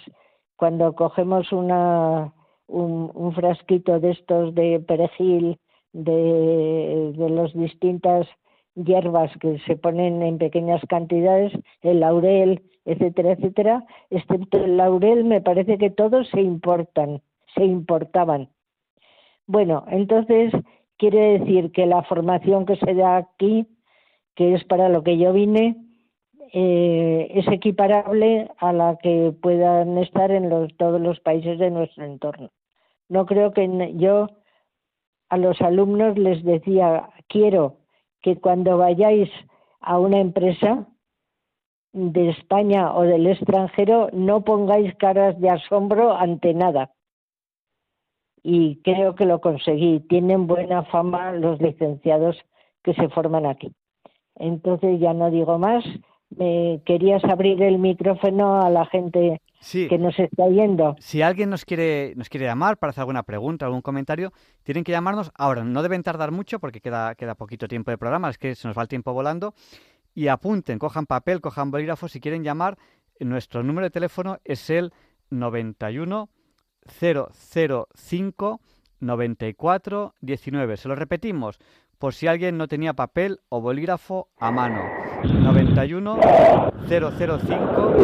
Speaker 4: cuando cogemos una, un, frasquito de estos de perejil, de, de las distintas hierbas que se ponen en pequeñas cantidades, el laurel, etcétera, etcétera, excepto el laurel, me parece que todos se importan, se importaban. Bueno, entonces quiere decir que la formación que se da aquí, que es para lo que yo vine, eh, es equiparable a la que puedan estar en los, todos los países de nuestro entorno. No creo que yo a los alumnos les decía, quiero que cuando vayáis a una empresa de España o del extranjero no pongáis caras de asombro ante nada. Y creo que lo conseguí. Tienen buena fama los licenciados que se forman aquí. Entonces ya no digo más. Me querías abrir el micrófono a la gente que nos está oyendo.
Speaker 1: Si alguien nos quiere, nos quiere llamar para hacer alguna pregunta, algún comentario, tienen que llamarnos ahora. No deben tardar mucho porque queda, queda poquito tiempo de programa, es que se nos va el tiempo volando. Y apunten, cojan papel, cojan bolígrafo. Si quieren llamar, nuestro número de teléfono es el 91 005 94 19. Se lo repetimos por si alguien no tenía papel o bolígrafo a mano. 91 005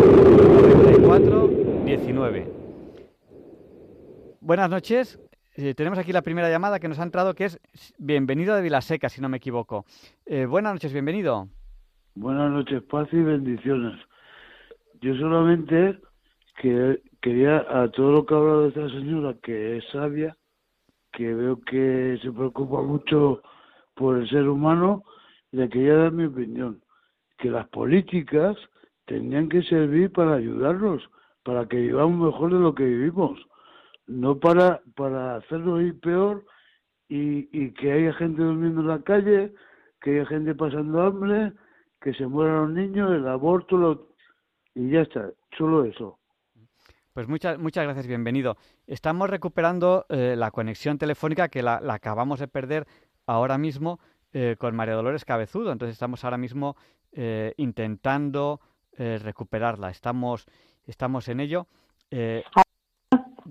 Speaker 1: 94 19. Buenas noches. Eh, tenemos aquí la primera llamada que nos ha entrado, que es bienvenido de Vilaseca, si no me equivoco. Eh, buenas noches, bienvenido.
Speaker 5: Buenas noches, paz y bendiciones. Yo solamente que quería a todo lo que ha hablado esta señora, que es sabia, que veo que se preocupa mucho por el ser humano, le quería dar mi opinión, que las políticas tendrían que servir para ayudarnos, para que vivamos mejor de lo que vivimos, no para, para hacernos ir peor y, y que haya gente durmiendo en la calle, que haya gente pasando hambre, que se mueran los niños, el aborto, y ya está, solo eso.
Speaker 1: Pues muchas, muchas gracias, bienvenido. Estamos recuperando eh, la conexión telefónica que la, acabamos de perder ahora mismo eh, con María Dolores Cabezudo. Entonces estamos ahora mismo eh, intentando eh, recuperarla. Estamos, estamos en ello.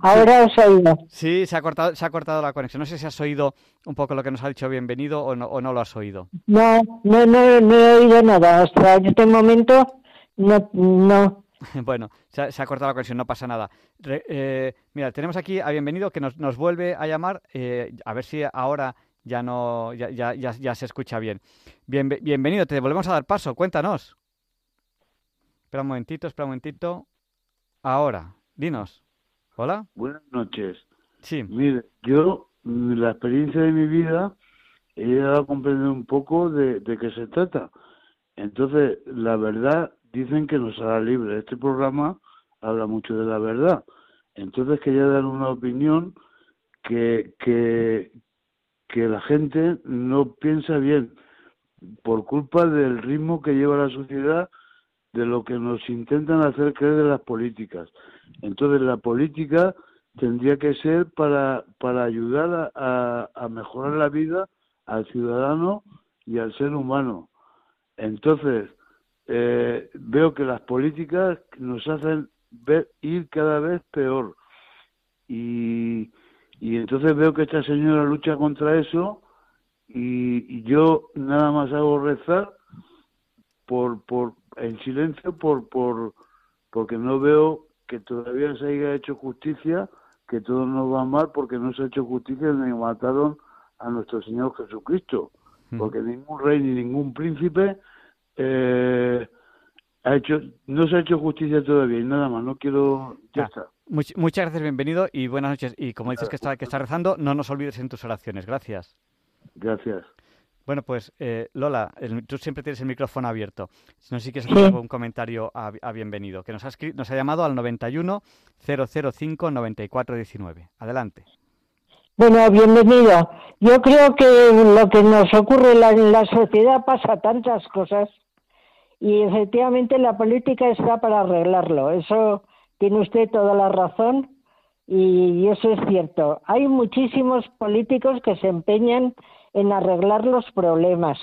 Speaker 4: Ahora os oído.
Speaker 1: Sí, se ha, cortado, se ha cortado la conexión. No sé si has oído un poco lo que nos ha dicho bienvenido o no, o no lo has oído.
Speaker 4: No, no, no, no he oído nada. Hasta este momento no. no.
Speaker 1: bueno, se ha, cortado la conexión, no pasa nada. mira, tenemos aquí a bienvenido que nos, nos vuelve a llamar. a ver si ahora ya no, ya, ya, ya, se escucha bien. bien. Bienvenido, te volvemos a dar paso, cuéntanos. Espera un momentito, espera un momentito. Ahora, dinos. Hola.
Speaker 5: Buenas noches.
Speaker 1: Sí.
Speaker 5: Mire, yo, la experiencia de mi vida, he llegado a comprender un poco de, de qué se trata. Entonces, la verdad, dicen que nos hará libre. Este programa habla mucho de la verdad. Entonces, quería dar una opinión que, que, que la gente no piensa bien por culpa del ritmo que lleva la sociedad, de lo que nos intentan hacer creer de las políticas. Entonces la política tendría que ser para, para ayudar a, a mejorar la vida al ciudadano y al ser humano. Entonces, eh, veo que las políticas nos hacen ver, ir cada vez peor. Y, y entonces veo que esta señora lucha contra eso y, yo nada más hago rezar por, por en silencio por, por porque no veo que todavía se haya hecho justicia, que todo nos va mal porque no se ha hecho justicia ni mataron a nuestro Señor Jesucristo, porque ningún rey ni ningún príncipe eh, ha hecho, no se ha hecho justicia todavía y nada más, no quiero, ya está.
Speaker 1: Muchas gracias, bienvenido y buenas noches. Y como dices que está, que está rezando, no nos olvides en tus oraciones. Gracias.
Speaker 5: Gracias.
Speaker 1: Bueno, pues eh, Lola, tú siempre tienes el micrófono abierto. Si no, si quieres hacer un comentario a, bienvenido, que nos ha, nos ha llamado al 91 005 94 19. Adelante.
Speaker 4: Bueno, bienvenido. Yo creo que lo que nos ocurre en la, sociedad pasa tantas cosas y efectivamente la política está para arreglarlo. Eso tiene usted toda la razón y eso es cierto. Hay muchísimos políticos que se empeñan en arreglar los problemas.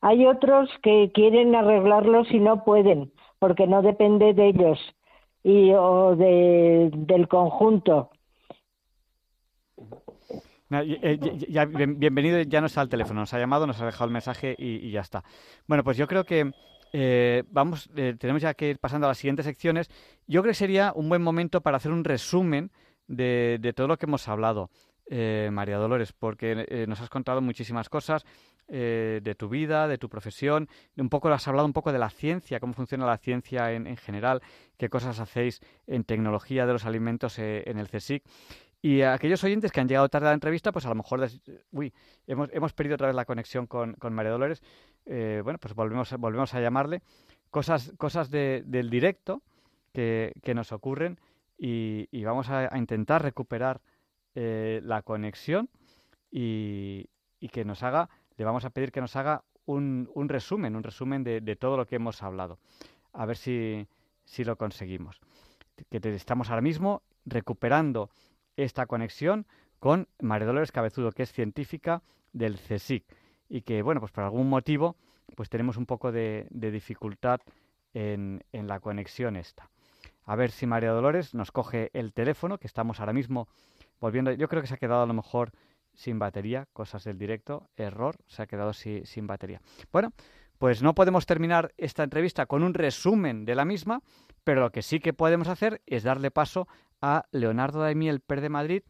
Speaker 4: Hay otros que quieren arreglarlos y no pueden porque no depende de ellos y o del conjunto.
Speaker 1: Eh, ya, bienvenido, ya nos al teléfono, nos ha llamado, nos ha dejado el mensaje y, ya está. Bueno, pues yo creo que eh, vamos, eh, tenemos ya que ir pasando a las siguientes secciones. Yo creo que sería un buen momento para hacer un resumen de, todo lo que hemos hablado, María Dolores, porque nos has contado muchísimas cosas de tu vida, de tu profesión, un poco has hablado un poco de la ciencia, cómo funciona la ciencia en, en general, qué cosas hacéis en tecnología de los alimentos en el CSIC. Y aquellos oyentes que han llegado tarde a la entrevista, pues a lo mejor, uy, hemos, hemos perdido otra vez la conexión con, con María Dolores. Eh, bueno, pues volvemos, volvemos a llamarle. Cosas, cosas de, del directo que, nos ocurren y, vamos a, intentar recuperar eh, la conexión y, que nos haga, le vamos a pedir que nos haga un, un resumen, un resumen de, de, todo lo que hemos hablado. A ver si, si lo conseguimos. Que estamos ahora mismo recuperando esta conexión con María Dolores Cabezudo, que es científica del CSIC y que, bueno, pues por algún motivo, pues tenemos un poco de, dificultad en, en, la conexión esta. A ver si María Dolores nos coge el teléfono, que estamos ahora mismo volviendo. Yo creo que se ha quedado a lo mejor sin batería, cosas del directo, error, se ha quedado sin batería. Bueno, pues no podemos terminar esta entrevista con un resumen de la misma, pero lo que sí que podemos hacer es darle paso a Leonardo Daimiel Per de Madrid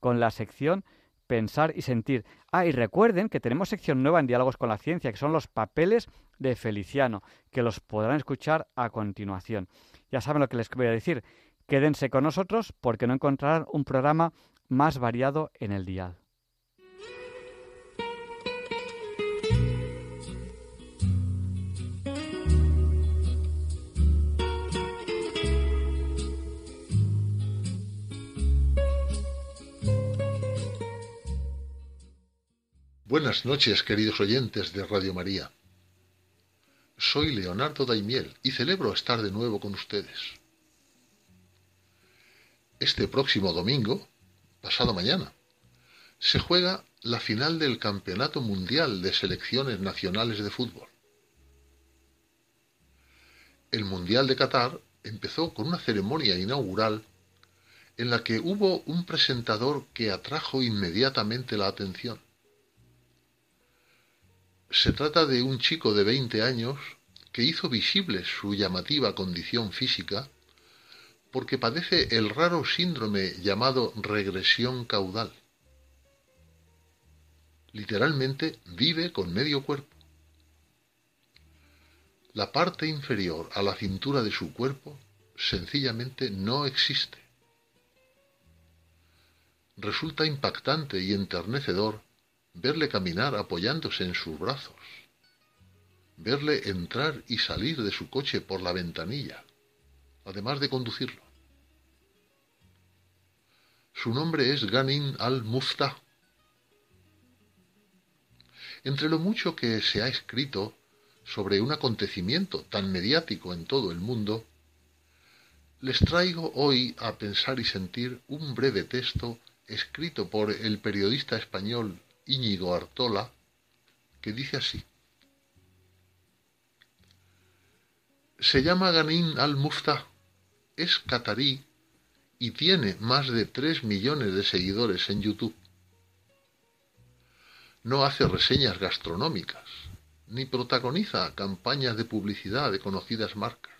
Speaker 1: con la sección Pensar y Sentir. Ah, y recuerden que tenemos sección nueva en Diálogos con la Ciencia, que son los papeles de Feliciano, que los podrán escuchar a continuación. Ya saben lo que les voy a decir. Quédense con nosotros porque no encontrarán un programa más variado en el dial.
Speaker 6: Buenas noches, queridos oyentes de Radio María. Soy Leonardo Daimiel y celebro estar de nuevo con ustedes. Este próximo domingo, pasado mañana, se juega la final del Campeonato Mundial de Selecciones Nacionales de Fútbol. El Mundial de Qatar empezó con una ceremonia inaugural en la que hubo un presentador que atrajo inmediatamente la atención se trata de un chico de 20 años que hizo visible su llamativa condición física porque padece el raro síndrome llamado regresión caudal. Literalmente vive con medio cuerpo. La parte inferior a la cintura de su cuerpo sencillamente no existe. Resulta impactante y enternecedor verle caminar apoyándose en sus brazos, verle entrar y salir de su coche por la ventanilla, además de conducirlo. Su nombre es Ganin al-Muftah. Entre lo mucho que se ha escrito sobre un acontecimiento tan mediático en todo el mundo, les traigo hoy a pensar y sentir un breve texto escrito por el periodista español Íñigo Artola, que dice así. Se llama Ganin al-Muftah, es catarí y tiene más de 3 millones de seguidores en YouTube. No hace reseñas gastronómicas, ni protagoniza campañas de publicidad de conocidas marcas.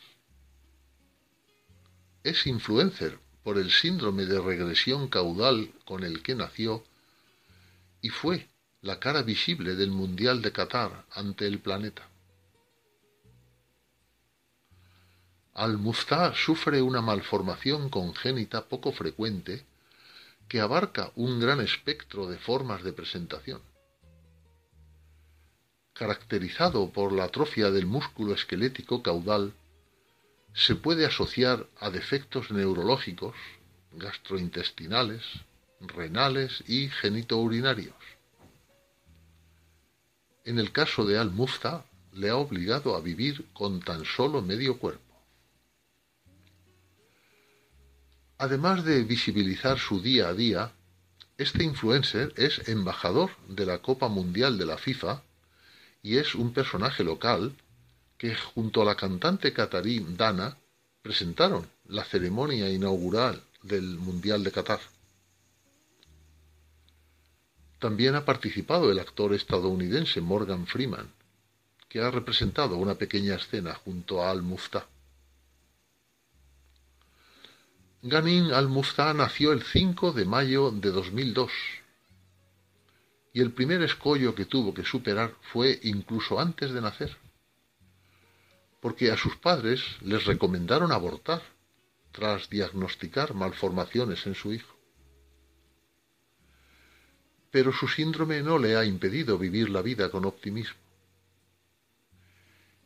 Speaker 6: es influencer por el síndrome de regresión caudal con el que nació y fue la cara visible del Mundial de Qatar ante el planeta. Al-Muftá sufre una malformación congénita poco frecuente que abarca un gran espectro de formas de presentación. Caracterizado por la atrofia del músculo esquelético caudal, se puede asociar a defectos neurológicos, gastrointestinales, renales y genitourinarios. En el caso de Al-Mufta, le ha obligado a vivir con tan solo medio cuerpo. Además de visibilizar su día a día, este influencer es embajador de la Copa Mundial de la FIFA y es un personaje local que junto a la cantante catarí Dana presentaron la ceremonia inaugural del Mundial de Qatar. También ha participado el actor estadounidense Morgan Freeman, que ha representado una pequeña escena junto a Al-Muftah. Ghanim al-Muftá nació el 5 de mayo de 2002 y el primer escollo que tuvo que superar fue incluso antes de nacer, porque a sus padres les recomendaron abortar tras diagnosticar malformaciones en su hijo. Pero su síndrome no le ha impedido vivir la vida con optimismo.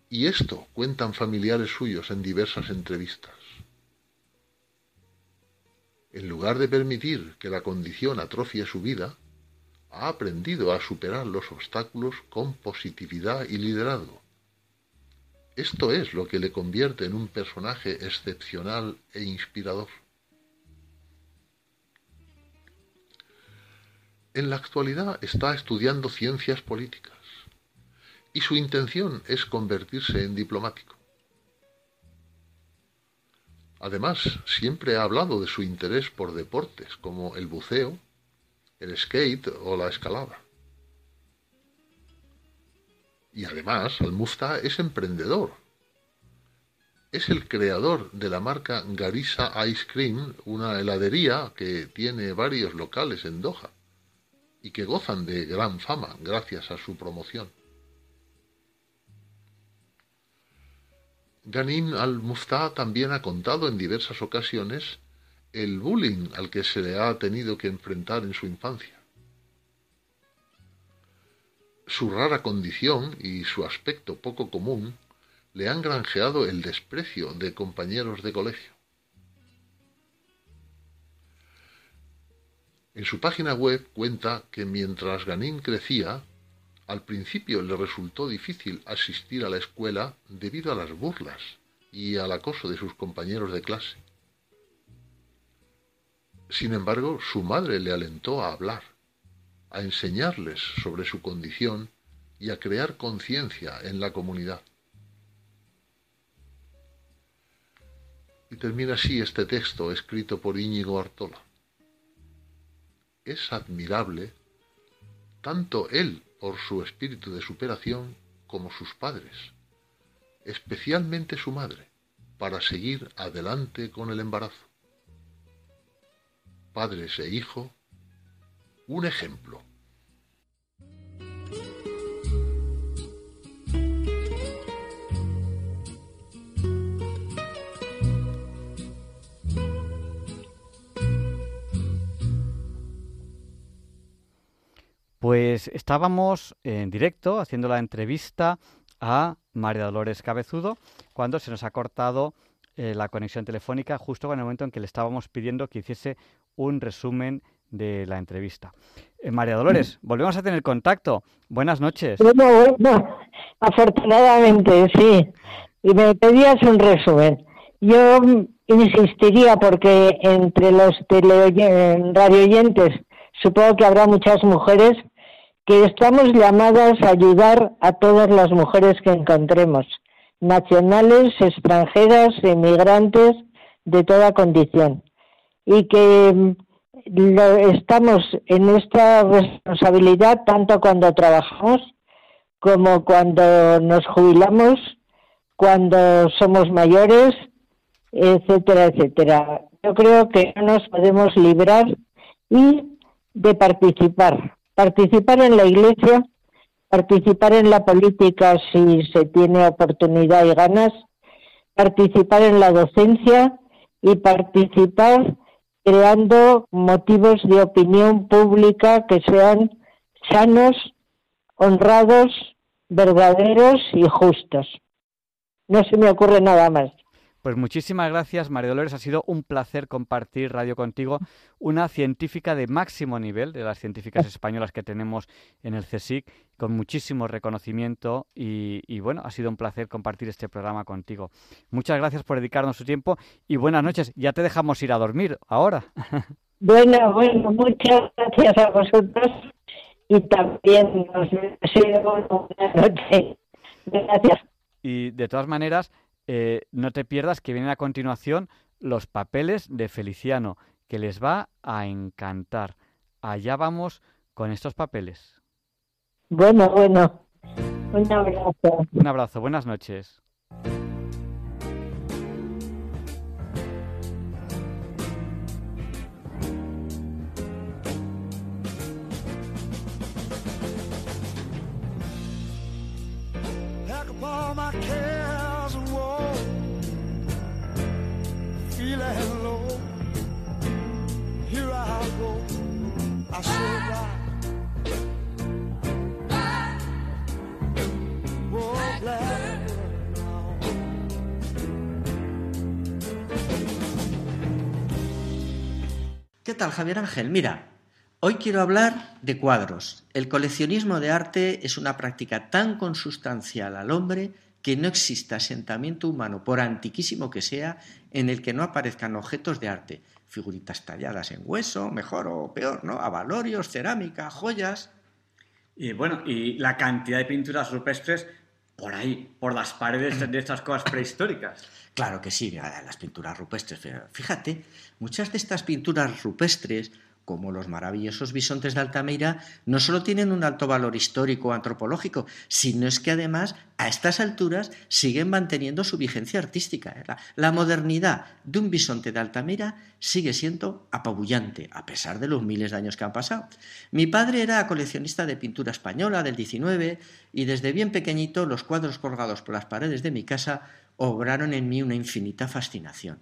Speaker 6: Y esto cuentan familiares suyos en diversas entrevistas en lugar de permitir que la condición atrofie su vida, ha aprendido a superar los obstáculos con positividad y liderazgo. Esto es lo que le convierte en un personaje excepcional e inspirador. En la actualidad está estudiando ciencias políticas y su intención es convertirse en diplomático. Además, siempre ha hablado de su interés por deportes como el buceo, el skate o la escalada. Y además, Al-Mufta es emprendedor. Es el creador de la marca Garissa Ice Cream, una heladería que tiene varios locales en Doha y que gozan de gran fama gracias a su promoción. Ghanim al-Muftá también ha contado en diversas ocasiones el bullying al que se le ha tenido que enfrentar en su infancia. Su rara condición y su aspecto poco común le han granjeado el desprecio de compañeros de colegio. En su página web cuenta que mientras Ganín crecía, al principio le resultó difícil asistir a la escuela debido a las burlas y al acoso de sus compañeros de clase. Sin embargo, su madre le alentó a hablar, a enseñarles sobre su condición y a crear conciencia en la comunidad. Y termina así este texto escrito por Íñigo Artola. Es admirable tanto él por su espíritu de superación como sus padres, especialmente su madre, para seguir adelante con el embarazo. Padres e hijo, un ejemplo.
Speaker 1: Pues estábamos en directo haciendo la entrevista a María Dolores Cabezudo cuando se nos ha cortado eh, la conexión telefónica justo en el momento en que le estábamos pidiendo que hiciese un resumen de la entrevista. Eh, María Dolores, volvemos a tener contacto. Buenas noches.
Speaker 4: Bueno, bueno, afortunadamente sí. Y me pedías un resumen. Yo insistiría porque entre los radio oyentes supongo que habrá muchas mujeres que estamos llamadas a ayudar a todas las mujeres que encontremos, nacionales, extranjeras, emigrantes, de toda condición. Y que mm, estamos en esta responsabilidad tanto cuando trabajamos como cuando nos jubilamos, cuando somos mayores, etcétera, etcétera. Yo creo que no nos podemos librar y de participar, participar en la iglesia, participar en la política si se tiene oportunidad y ganas, participar en la docencia y participar creando motivos de opinión pública que sean sanos, honrados, verdaderos y justos. No se me ocurre nada más.
Speaker 1: Pues muchísimas gracias, María Dolores. Ha sido un placer compartir radio contigo, una científica de máximo nivel, de las científicas españolas que tenemos en el CSIC, con muchísimo reconocimiento y, bueno, ha sido un placer compartir este programa contigo. Muchas gracias por dedicarnos su tiempo y buenas noches. Ya te dejamos ir a dormir ahora.
Speaker 4: Bueno, bueno, muchas gracias a vosotros y también nos deseo buenas noches. Gracias.
Speaker 1: Y de todas maneras, eh, no te pierdas que vienen a continuación los papeles de Feliciano, que les va a encantar. Allá vamos con estos papeles.
Speaker 4: Bueno, bueno. Un abrazo.
Speaker 1: Un abrazo. Buenas noches.
Speaker 7: ¿Qué tal, Javier Ángel? Mira, hoy quiero hablar de cuadros. El coleccionismo de arte es una práctica tan consustancial al hombre que no existe asentamiento humano, por antiquísimo que sea, en el que no aparezcan objetos de arte, figuritas talladas en hueso, mejor o peor, ¿no? Avalorios, cerámica, joyas.
Speaker 8: Y bueno, y la cantidad de pinturas rupestres por ahí, por las paredes de estas cosas prehistóricas.
Speaker 7: Claro que sí, las pinturas rupestres. Fíjate, muchas de estas pinturas rupestres como los maravillosos bisontes de Altamira, no solo tienen un alto valor histórico o antropológico, sino es que además a estas alturas siguen manteniendo su vigencia artística. ¿eh? La, modernidad de un bisonte de Altamira sigue siendo apabullante, a pesar de los miles de años que han pasado. Mi padre era coleccionista de pintura española del 19 y desde bien pequeñito los cuadros colgados por las paredes de mi casa obraron en mí una infinita fascinación.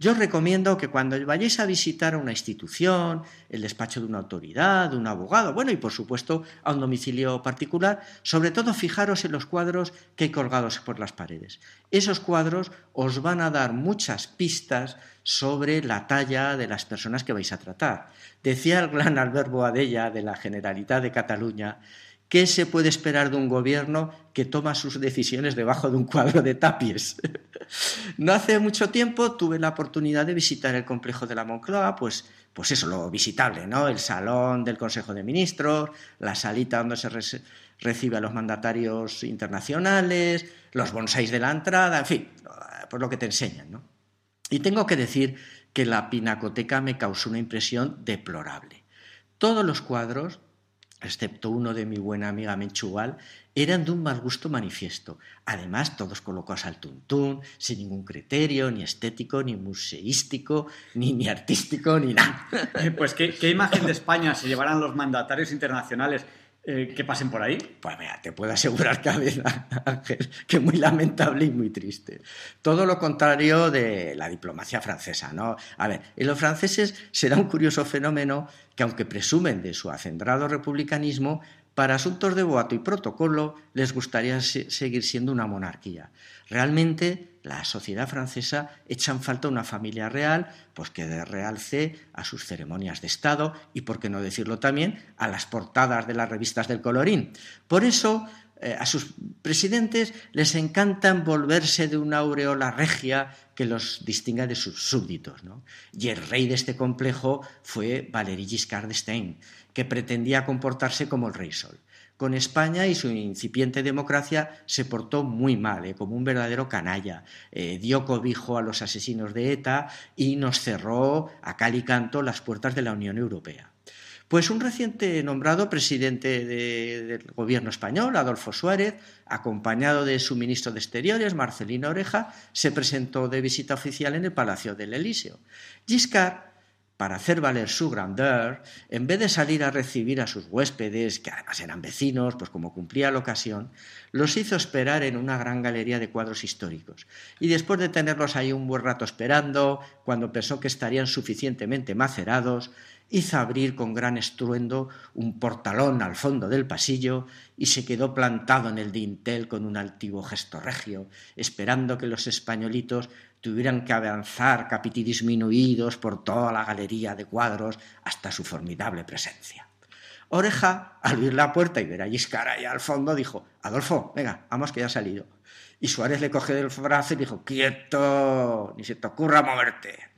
Speaker 7: Yo os recomiendo que cuando vayáis a visitar una institución, el despacho de una autoridad, de un abogado, bueno, y por supuesto a un domicilio particular, sobre todo fijaros en los cuadros que hay colgados por las paredes. Esos cuadros os van a dar muchas pistas sobre la talla de las personas que vais a tratar. Decía el gran Albert Boadella de la Generalitat de Cataluña ¿Qué se puede esperar de un gobierno que toma sus decisiones debajo de un cuadro de tapies? no hace mucho tiempo tuve la oportunidad de visitar el complejo de la Moncloa, pues, pues eso, lo visitable, ¿no? El salón del Consejo de Ministros, la salita donde se recibe a los mandatarios internacionales, los bonsáis de la entrada, en fin, pues lo que te enseñan, ¿no? Y tengo que decir que la pinacoteca me causó una impresión deplorable. Todos los cuadros excepto uno de mi buena amiga Menchugal, eran de un mal gusto manifiesto. Además, todos colocados al tuntún, sin ningún criterio, ni estético, ni museístico, ni, ni artístico, ni nada.
Speaker 8: Pues ¿qué, ¿qué, imagen de España se llevarán los mandatarios internacionales eh, que pasen por ahí?
Speaker 7: Pues mira, te puedo asegurar, Ángel, que muy lamentable y muy triste. Todo lo contrario de la diplomacia francesa, ¿no? A ver, en los franceses se da un curioso fenómeno que, aunque presumen de su acendrado republicanismo, para asuntos de boato y protocolo les gustaría seguir siendo una monarquía. Realmente la sociedad francesa echa en falta una familia real, pues que dé realce a sus ceremonias de Estado y, por qué no decirlo también, a las portadas de las revistas del colorín. Por eso, eh, a sus presidentes les encanta envolverse de una aureola regia que los distinga de sus súbditos. Y el rey de este complejo fue Valéry Giscard d'Estaing, que pretendía comportarse como el rey Sol. Con España y su incipiente democracia se portó muy mal, eh, como un verdadero canalla. Eh, dio cobijo a los asesinos de ETA y nos cerró a cal y canto las puertas de la Unión Europea. Pues un reciente nombrado presidente del gobierno español, Adolfo Suárez, acompañado de su ministro de Exteriores, Marcelino Oreja, se presentó de visita oficial en el Palacio del Elíseo. Giscard para hacer valer su grandeur, en vez de salir a recibir a sus huéspedes, que además eran vecinos, pues como cumplía la ocasión, los hizo esperar en una gran galería de cuadros históricos. Y después de tenerlos ahí un buen rato esperando, cuando pensó que estarían suficientemente macerados, hizo abrir con gran estruendo un portalón al fondo del pasillo y se quedó plantado en el dintel con un altivo gesto regio, esperando que los españolitos tuvieran que avanzar disminuidos por toda la galería de cuadros hasta su formidable presencia. Oreja, al oír la puerta y ver a Giscard ahí al fondo, dijo, Adolfo, venga, vamos que ya ha salido. Y Suárez le cogió del brazo y dijo, quieto, ni se te ocurra moverte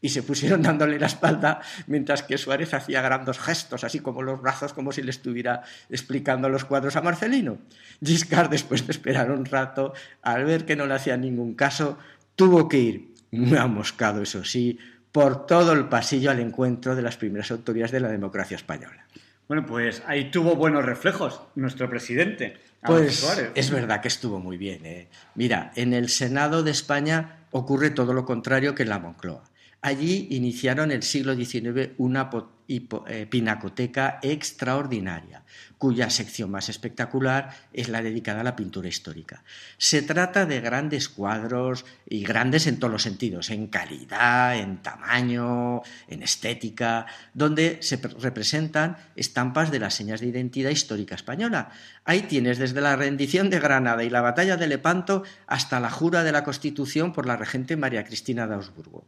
Speaker 7: y se pusieron dándole la espalda mientras que Suárez hacía grandes gestos, así como los brazos, como si le estuviera explicando los cuadros a Marcelino. Giscard, después de esperar un rato, al ver que no le hacía ningún caso, tuvo que ir, muy amoscado eso sí, por todo el pasillo al encuentro de las primeras autoridades de la democracia española.
Speaker 8: Bueno, pues ahí tuvo buenos reflejos nuestro presidente.
Speaker 7: Pues es verdad que estuvo muy bien. ¿eh? Mira, en el Senado de España ocurre todo lo contrario que en la Moncloa. Allí iniciaron el siglo XIX una eh, pinacoteca extraordinaria, cuya sección más espectacular es la dedicada a la pintura histórica. Se trata de grandes cuadros y grandes en todos los sentidos, en calidad, en tamaño, en estética, donde se representan estampas de las señas de identidad histórica española. Ahí tienes desde la rendición de Granada y la batalla de Lepanto hasta la jura de la Constitución por la regente María Cristina de Augsburgo.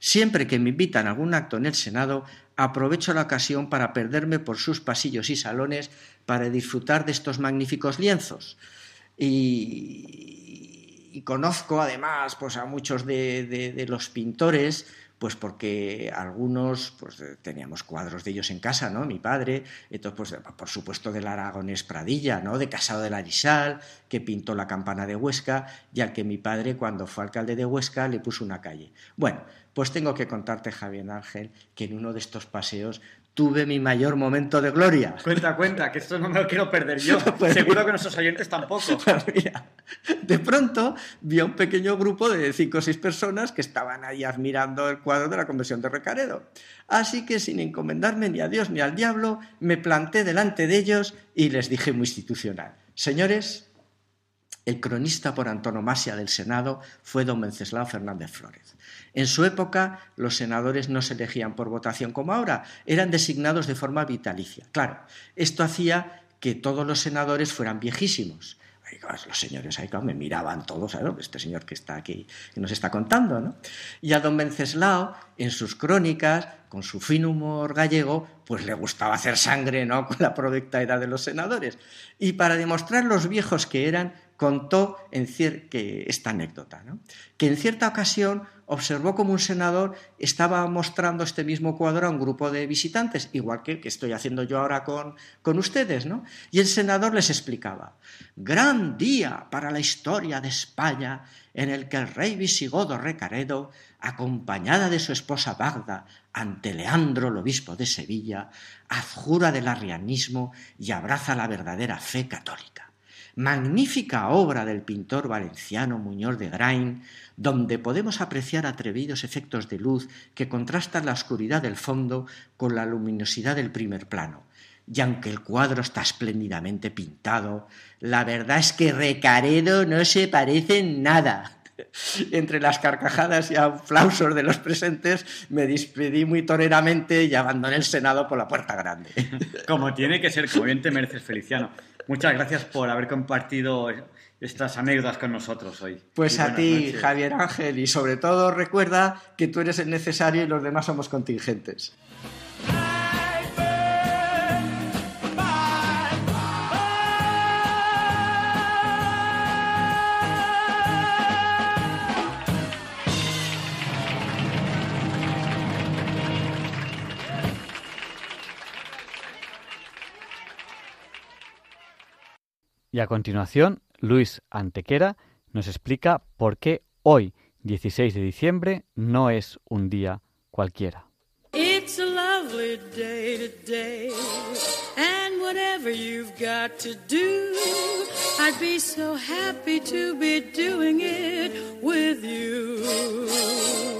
Speaker 7: Siempre que me invitan a algún acto en el Senado, aprovecho la ocasión para perderme por sus pasillos y salones para disfrutar de estos magníficos lienzos. Y, conozco además pues, a muchos de los pintores pues porque algunos pues teníamos cuadros de ellos en casa, ¿no? Mi padre, entonces pues por supuesto del Aragonés Pradilla, ¿no? De Casado de la Lisal, que pintó la campana de Huesca y al que mi padre cuando fue alcalde de Huesca le puso una calle. Bueno, pues tengo que contarte Javier Ángel que en uno de estos paseos tuve mi mayor momento de gloria.
Speaker 8: Cuenta, cuenta, que esto no me lo quiero perder yo. Pues Seguro que nuestros oyentes tampoco.
Speaker 7: Pues mira, de pronto vi a un pequeño grupo de cinco o seis personas que estaban ahí admirando el cuadro de la conversión de Recaredo. Así que sin encomendarme ni a Dios ni al diablo, me planté delante de ellos y les dije muy institucional, señores, el cronista por antonomasia del Senado fue don Wenceslao Fernández Flórez. En su época, los senadores no se elegían por votación como ahora, eran designados de forma vitalicia. Claro, esto hacía que todos los senadores fueran viejísimos. Los señores ahí me miraban todos. Este señor que está aquí, que nos está contando, ¿no? Y a don Wenceslao, en sus crónicas, con su fin humor gallego, pues le gustaba hacer sangre, ¿no? Con la provecta edad de los senadores. Y para demostrar los viejos que eran, contó en que esta anécdota, que en cierta ocasión observó como un senador estaba mostrando este mismo cuadro a un grupo de visitantes, igual que, estoy haciendo yo ahora con, con ustedes, ¿no? Y el senador les explicaba, gran día para la historia de España en el que el rey visigodo Recaredo, acompañada de su esposa Bagda, ante Leandro, el obispo de Sevilla, adjura del arrianismo y abraza la verdadera fe católica magnífica obra del pintor valenciano Muñoz de Grain, donde podemos apreciar atrevidos efectos de luz que contrastan la oscuridad del fondo con la luminosidad del primer plano. Y aunque el cuadro está espléndidamente pintado, la verdad es que Recaredo no se parece en nada. Entre las carcajadas y aplausos de los presentes, me despedí muy toleramente y abandoné el Senado por la puerta grande.
Speaker 8: Como tiene que ser, como bien te mereces, Feliciano. Muchas gracias por haber compartido estas anécdotas con nosotros hoy.
Speaker 7: Pues a ti, Javier Ángel, y sobre todo recuerda que tú eres el necesario y los demás somos contingentes.
Speaker 1: Y a continuación, Luis Antequera nos explica por qué hoy, 16 de diciembre, no es un día cualquiera. It's a lovely
Speaker 9: day to day. And whatever you've got to do, I'd be so happy to be doing it with you.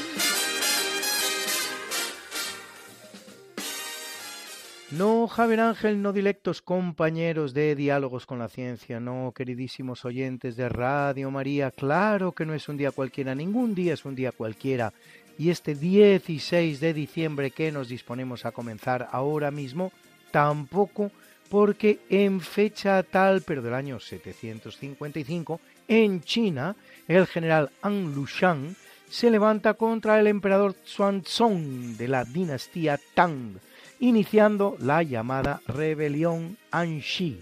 Speaker 10: No, Javier Ángel, no dilectos compañeros de Diálogos con la Ciencia, no, queridísimos oyentes de Radio María, claro que no es un día cualquiera, ningún día es un día cualquiera. Y este 16 de diciembre que nos disponemos a comenzar ahora mismo, tampoco, porque en fecha tal, pero del año 755, en China, el general An Lushan se levanta contra el emperador Xuanzong de la dinastía Tang, iniciando la llamada rebelión Anxi.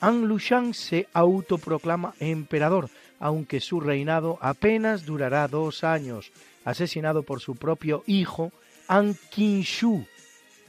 Speaker 10: An Lushan se autoproclama emperador, aunque su reinado apenas durará dos años, asesinado por su propio hijo An Qinshu,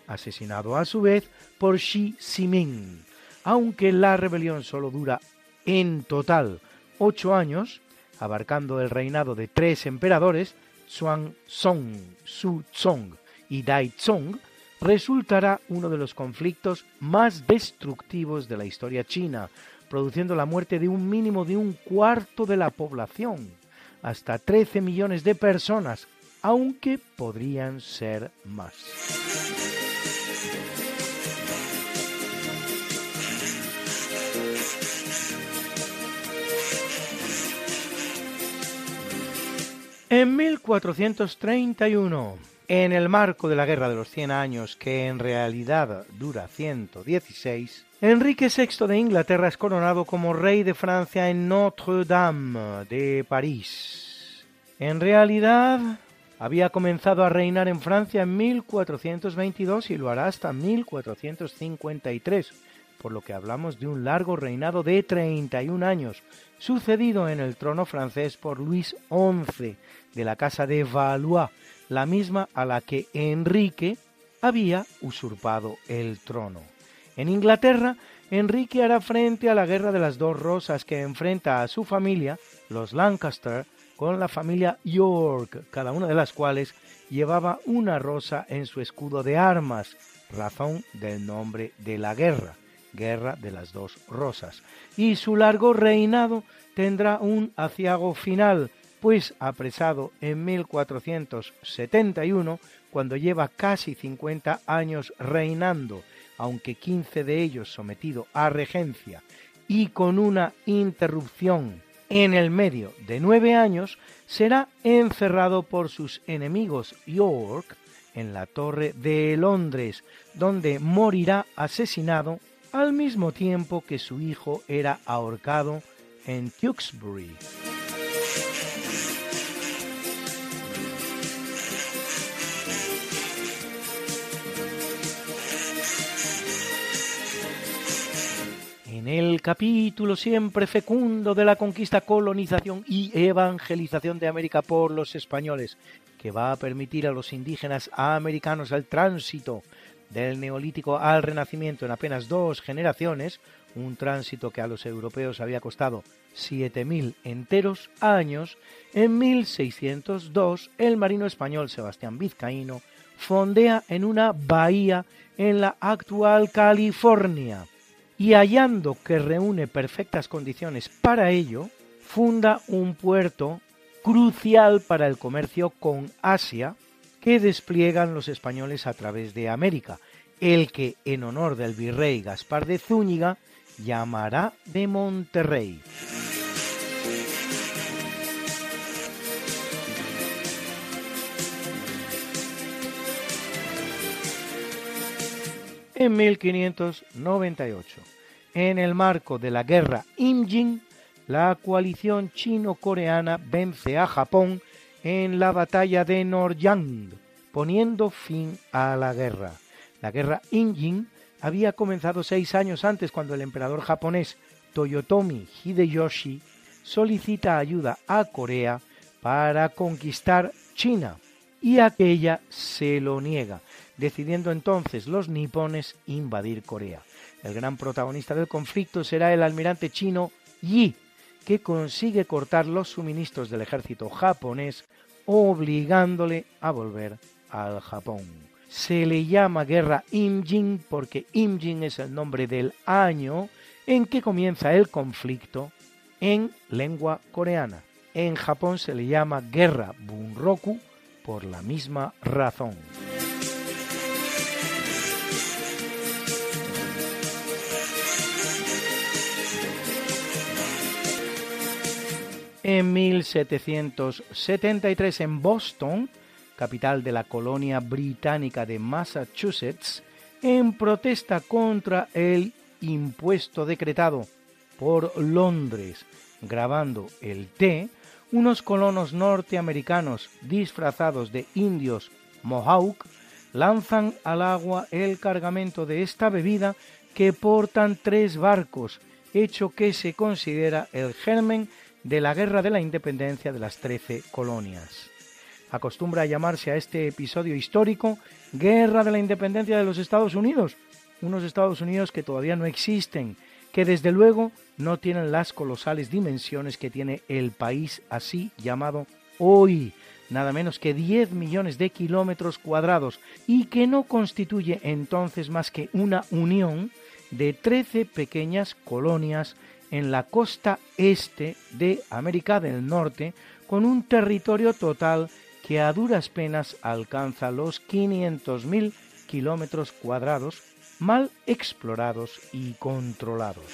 Speaker 10: asesinado a su vez por Shi Siming. Aunque la rebelión solo dura en total ocho años, abarcando el reinado de tres emperadores, Xuanzong, Su Zong y Dai Zong, resultará uno de los conflictos más destructivos de la historia china, produciendo la muerte de un mínimo de un cuarto de la población, hasta 13 millones de personas, aunque podrían ser más. En 1431, en el marco de la Guerra de los Cien Años, que en realidad dura 116, Enrique VI de Inglaterra es coronado como rey de Francia en Notre-Dame de París. En realidad había comenzado a reinar en Francia en 1422 y lo hará hasta 1453, por lo que hablamos de un largo reinado de 31 años, sucedido en el trono francés por Luis XI de la Casa de Valois, la misma a la que Enrique había usurpado el trono. En Inglaterra, Enrique hará frente a la Guerra de las Dos Rosas que enfrenta a su familia, los Lancaster, con la familia York, cada una de las cuales llevaba una rosa en su escudo de armas, razón del nombre de la guerra, Guerra de las Dos Rosas. Y su largo reinado tendrá un aciago final, pues apresado en 1471, cuando lleva casi 50 años reinando, aunque 15 de ellos sometido a regencia, y con una interrupción en el medio de nueve años, será encerrado por sus enemigos York en la Torre de Londres, donde morirá asesinado al mismo tiempo que su hijo era ahorcado en Tewkesbury. En el capítulo siempre fecundo de la conquista, colonización y evangelización de América por los españoles, que va a permitir a los indígenas americanos el tránsito del neolítico al renacimiento en apenas dos generaciones, un tránsito que a los europeos había costado 7.000 enteros años, en 1602 el marino español Sebastián Vizcaíno fondea en una bahía en la actual California y hallando que reúne perfectas condiciones para ello, funda un puerto crucial para el comercio con Asia que despliegan los españoles a través de América, el que en honor del virrey Gaspar de Zúñiga llamará de Monterrey. En 1598, en el marco de la guerra Imjin, la coalición chino-coreana vence a Japón en la batalla de Noryang, poniendo fin a la guerra. La guerra Imjin había comenzado seis años antes cuando el emperador japonés Toyotomi Hideyoshi solicita ayuda a Corea para conquistar China y aquella se lo niega, decidiendo entonces los nipones invadir Corea. El gran protagonista del conflicto será el almirante chino Yi, que consigue cortar los suministros del ejército japonés, obligándole a volver al Japón. Se le llama guerra Imjin porque Imjin es el nombre del año en que comienza el conflicto en lengua coreana. En Japón se le llama guerra Bunroku por la misma razón. En 1773 en Boston, capital de la colonia británica de Massachusetts, en protesta contra el impuesto decretado por Londres grabando el té, unos colonos norteamericanos disfrazados de indios Mohawk lanzan al agua el cargamento de esta bebida que portan tres barcos, hecho que se considera el germen de la Guerra de la Independencia de las Trece Colonias. Acostumbra a llamarse a este episodio histórico Guerra de la Independencia de los Estados Unidos, unos Estados Unidos que todavía no existen, que desde luego no tienen las colosales dimensiones que tiene el país así llamado hoy, nada menos que 10 millones de kilómetros cuadrados, y que no constituye entonces más que una unión de 13 pequeñas colonias en la costa este de América del Norte, con un territorio total que a duras penas alcanza los 500.000 kilómetros cuadrados, mal explorados y controlados.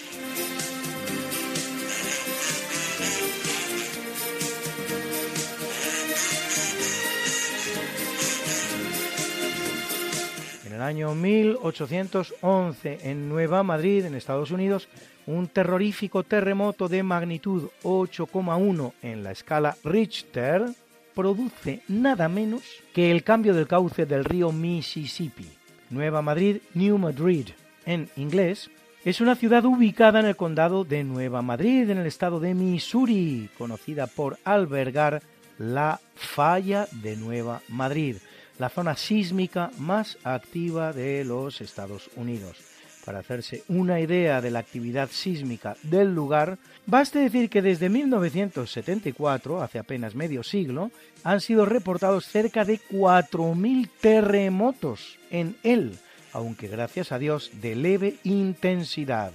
Speaker 10: El año 1811, en Nueva Madrid, en Estados Unidos, un terrorífico terremoto de magnitud 8,1 en la escala Richter produce nada menos que el cambio del cauce del río Mississippi. Nueva Madrid, New Madrid, en inglés, es una ciudad ubicada en el condado de Nueva Madrid, en el estado de Missouri, conocida por albergar la falla de Nueva Madrid, la zona sísmica más activa de los Estados Unidos. Para hacerse una idea de la actividad sísmica del lugar, baste decir que desde 1974, hace apenas medio siglo, han sido reportados cerca de 4.000 terremotos en él, aunque gracias a Dios de leve intensidad.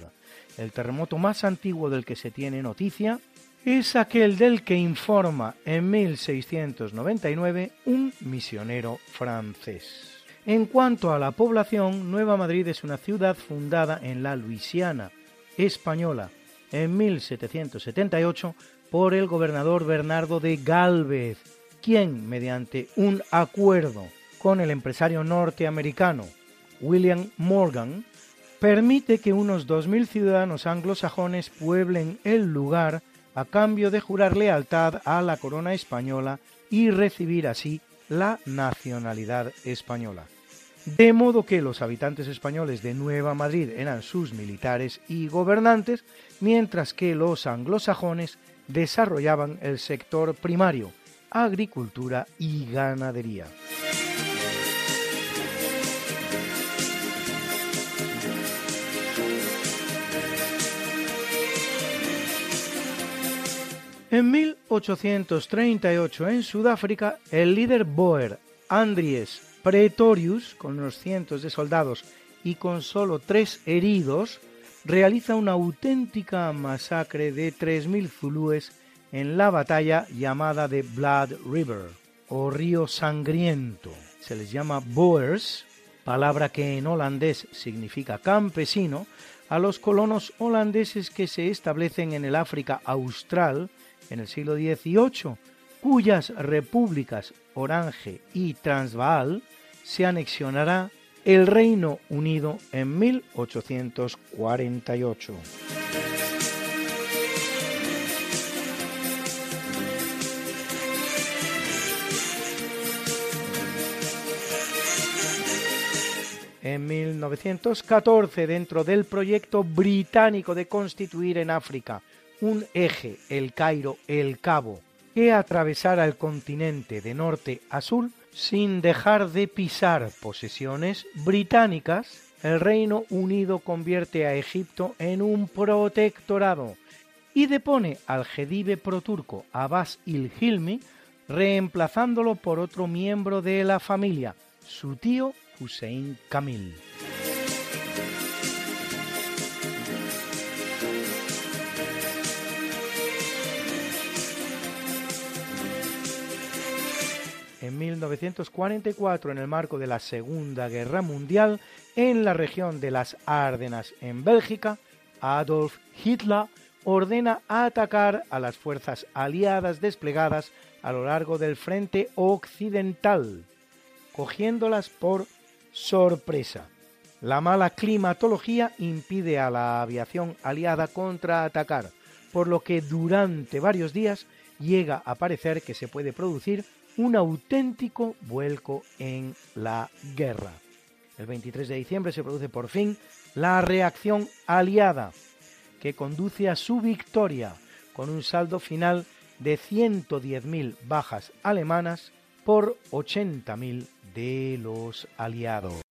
Speaker 10: El terremoto más antiguo del que se tiene noticia es aquel del que informa en 1699 un misionero francés. En cuanto a la población, Nueva Madrid es una ciudad fundada en la Luisiana española en 1778 por el gobernador Bernardo de Galvez, quien, mediante un acuerdo con el empresario norteamericano William Morgan, permite que unos 2.000 ciudadanos anglosajones pueblen el lugar a cambio de jurar lealtad a la corona española y recibir así la nacionalidad española de modo que los habitantes españoles de Nueva Madrid eran sus militares y gobernantes, mientras que los anglosajones desarrollaban el sector primario, agricultura y ganadería. En 1838 en Sudáfrica, el líder Boer Andries Pretorius, con unos cientos de soldados y con solo tres heridos, realiza una auténtica masacre de 3.000 zulúes en la batalla llamada de Blood River, o río sangriento. Se les llama Boers, palabra que en holandés significa campesino, a los colonos holandeses que se establecen en el África Austral en el siglo XVIII, cuyas repúblicas Orange y Transvaal se anexionará el Reino Unido en 1848. En 1914, dentro del proyecto británico de constituir en África un eje, el Cairo, el Cabo, que atravesara el continente de norte a sur sin dejar de pisar posesiones británicas, el Reino Unido convierte a Egipto en un protectorado y depone al jedive proturco Abbas il-Hilmi, reemplazándolo por otro miembro de la familia, su tío Hussein Kamil. En 1944, en el marco de la Segunda Guerra Mundial, en la región de las Árdenas, en Bélgica, Adolf Hitler ordena atacar a las fuerzas aliadas desplegadas a lo largo del frente occidental, cogiéndolas por sorpresa. La mala climatología impide a la aviación aliada contraatacar, por lo que durante varios días llega a parecer que se puede producir un auténtico vuelco en la guerra. El 23 de diciembre se produce por fin la reacción aliada, que conduce a su victoria, con un saldo final de 110.000 bajas alemanas por 80.000 de los aliados.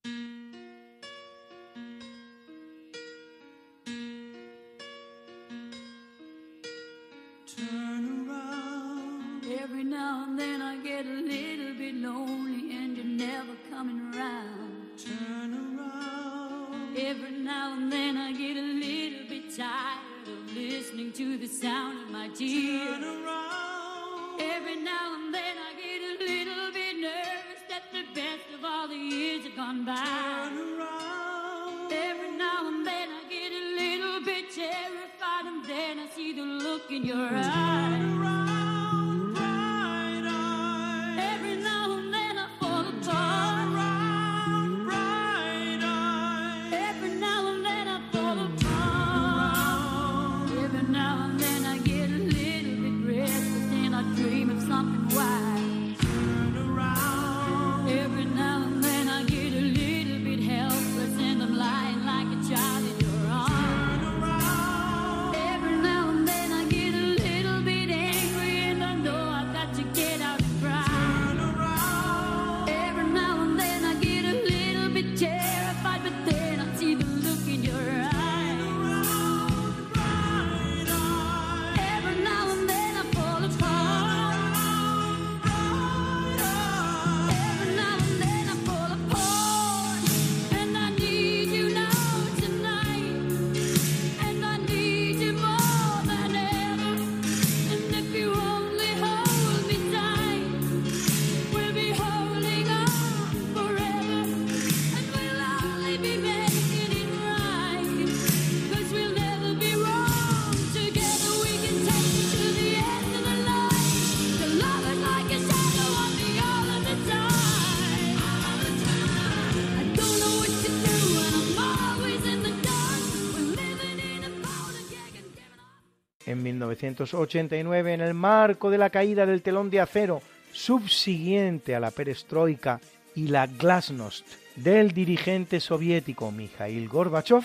Speaker 10: 1989, en el marco de la caída del telón de acero subsiguiente a la perestroika y la glasnost del dirigente soviético Mikhail Gorbachev,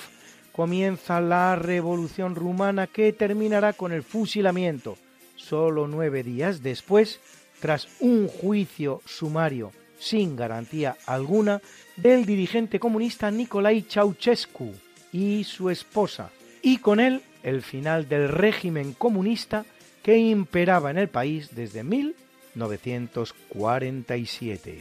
Speaker 10: comienza la revolución rumana que terminará con el fusilamiento, solo nueve días después, tras un juicio sumario sin garantía alguna, del dirigente comunista Nikolai Ceausescu y su esposa, y con él el final del régimen comunista que imperaba en el país desde 1947.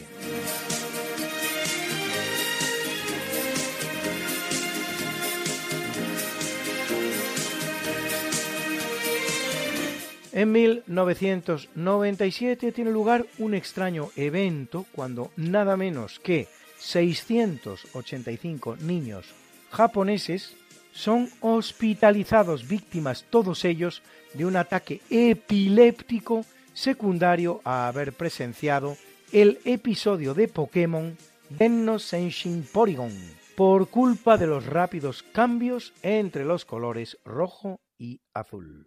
Speaker 10: En 1997 tiene lugar un extraño evento cuando nada menos que 685 niños japoneses son hospitalizados víctimas todos ellos de un ataque epiléptico secundario a haber presenciado el episodio de Pokémon Denno Senshin Porygon por culpa de los rápidos cambios entre los colores rojo y azul.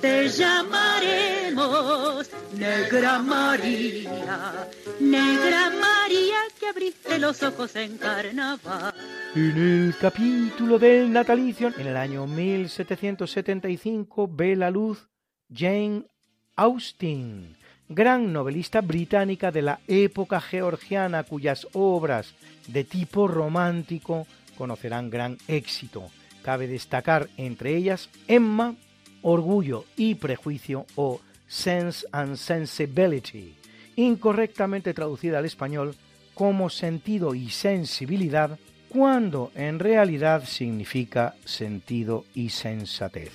Speaker 9: te llamaremos Negra María, Negra María que abriste los ojos en carnaval.
Speaker 10: En el capítulo del natalicio, en el año 1775, ve la luz Jane Austen, gran novelista británica de la época georgiana cuyas obras de tipo romántico conocerán gran éxito. Cabe destacar entre ellas Emma, orgullo y prejuicio o sense and sensibility, incorrectamente traducida al español como sentido y sensibilidad, cuando en realidad significa sentido y sensatez.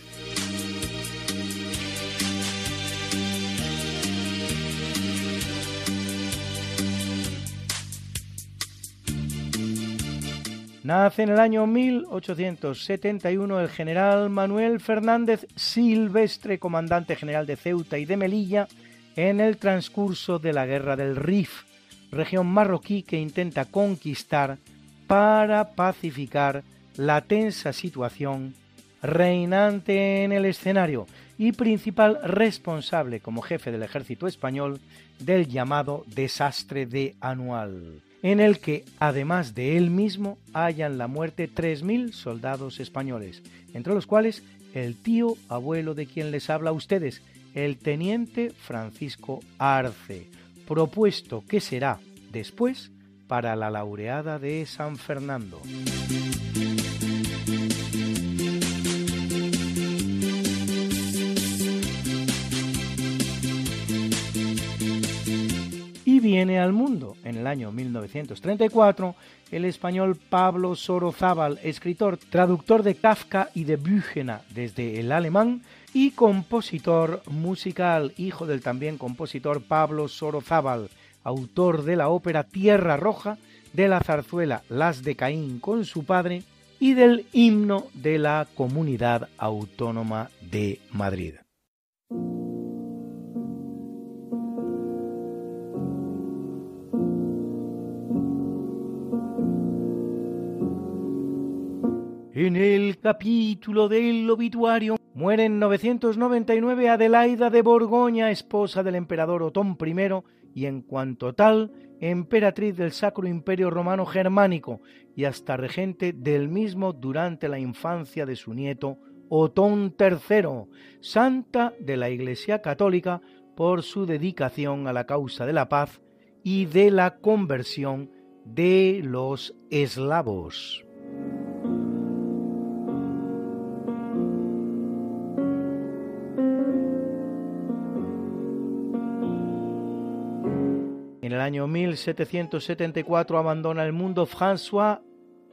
Speaker 10: Nace en el año 1871 el general Manuel Fernández Silvestre, comandante general de Ceuta y de Melilla, en el transcurso de la Guerra del Rif, región marroquí que intenta conquistar para pacificar la tensa situación reinante en el escenario y principal responsable como jefe del ejército español del llamado desastre de Anual en el que, además de él mismo, hayan la muerte 3.000 soldados españoles, entre los cuales el tío abuelo de quien les habla a ustedes, el teniente Francisco Arce, propuesto que será después para la laureada de San Fernando. viene al mundo en el año 1934 el español Pablo Sorozábal, escritor, traductor de Kafka y de Büchner desde el alemán y compositor musical, hijo del también compositor Pablo Sorozábal, autor de la ópera Tierra Roja, de la zarzuela Las de Caín con su padre y del himno de la Comunidad Autónoma de Madrid. En el capítulo del obituario muere en 999 Adelaida de Borgoña, esposa del emperador Otón I y en cuanto tal, emperatriz del Sacro Imperio Romano Germánico y hasta regente del mismo durante la infancia de su nieto Otón III, santa de la Iglesia Católica por su dedicación a la causa de la paz y de la conversión de los eslavos. El año 1774 abandona el mundo François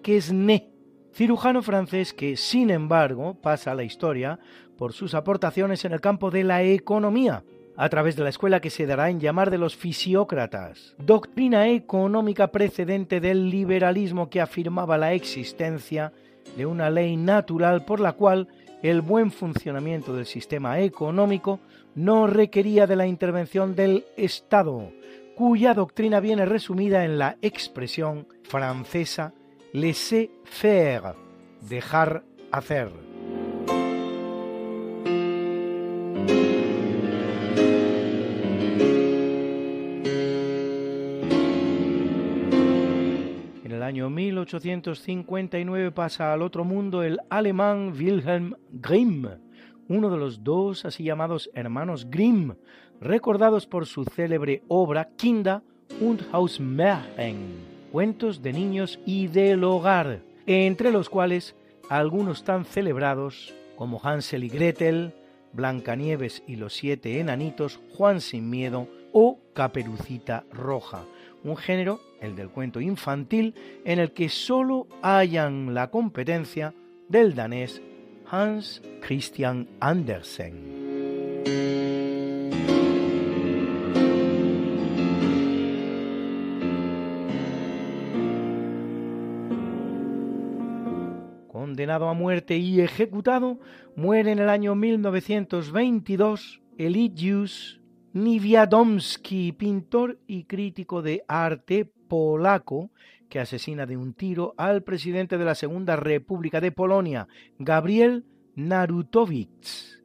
Speaker 10: Quesnay, cirujano francés que, sin embargo, pasa a la historia por sus aportaciones en el campo de la economía, a través de la escuela que se dará en llamar de los fisiócratas, doctrina económica precedente del liberalismo que afirmaba la existencia de una ley natural por la cual el buen funcionamiento del sistema económico no requería de la intervención del Estado, cuya doctrina viene resumida en la expresión francesa laisser-faire, dejar hacer. En el año 1859 pasa al otro mundo el alemán Wilhelm Grimm, uno de los dos así llamados hermanos Grimm, recordados por su célebre obra Kinder und Hausmärchen, cuentos de niños y del hogar, entre los cuales algunos tan celebrados como Hansel y Gretel, Blancanieves y los siete enanitos, Juan sin miedo o Caperucita Roja, un género, el del cuento infantil, en el que solo hayan la competencia del danés Hans Christian Andersen. A muerte y ejecutado, muere en el año 1922 Eligius Niewiadomski, pintor y crítico de arte polaco, que asesina de un tiro al presidente de la Segunda República de Polonia, Gabriel Narutowicz.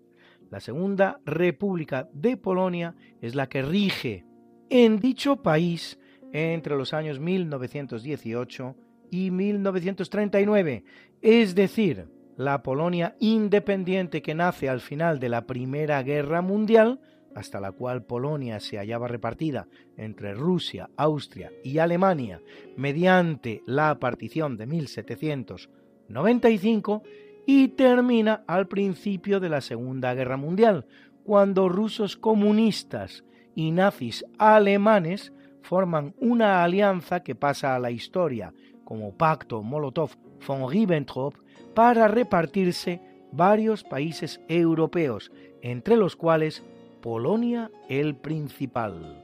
Speaker 10: La Segunda República de Polonia es la que rige en dicho país entre los años 1918 y 1939, es decir, la Polonia independiente que nace al final de la Primera Guerra Mundial, hasta la cual Polonia se hallaba repartida entre Rusia, Austria y Alemania mediante la partición de 1795, y termina al principio de la Segunda Guerra Mundial, cuando rusos comunistas y nazis alemanes forman una alianza que pasa a la historia como Pacto Molotov-von Ribbentrop para repartirse varios países europeos, entre los cuales Polonia el principal.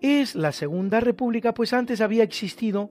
Speaker 10: Es la Segunda República, pues antes había existido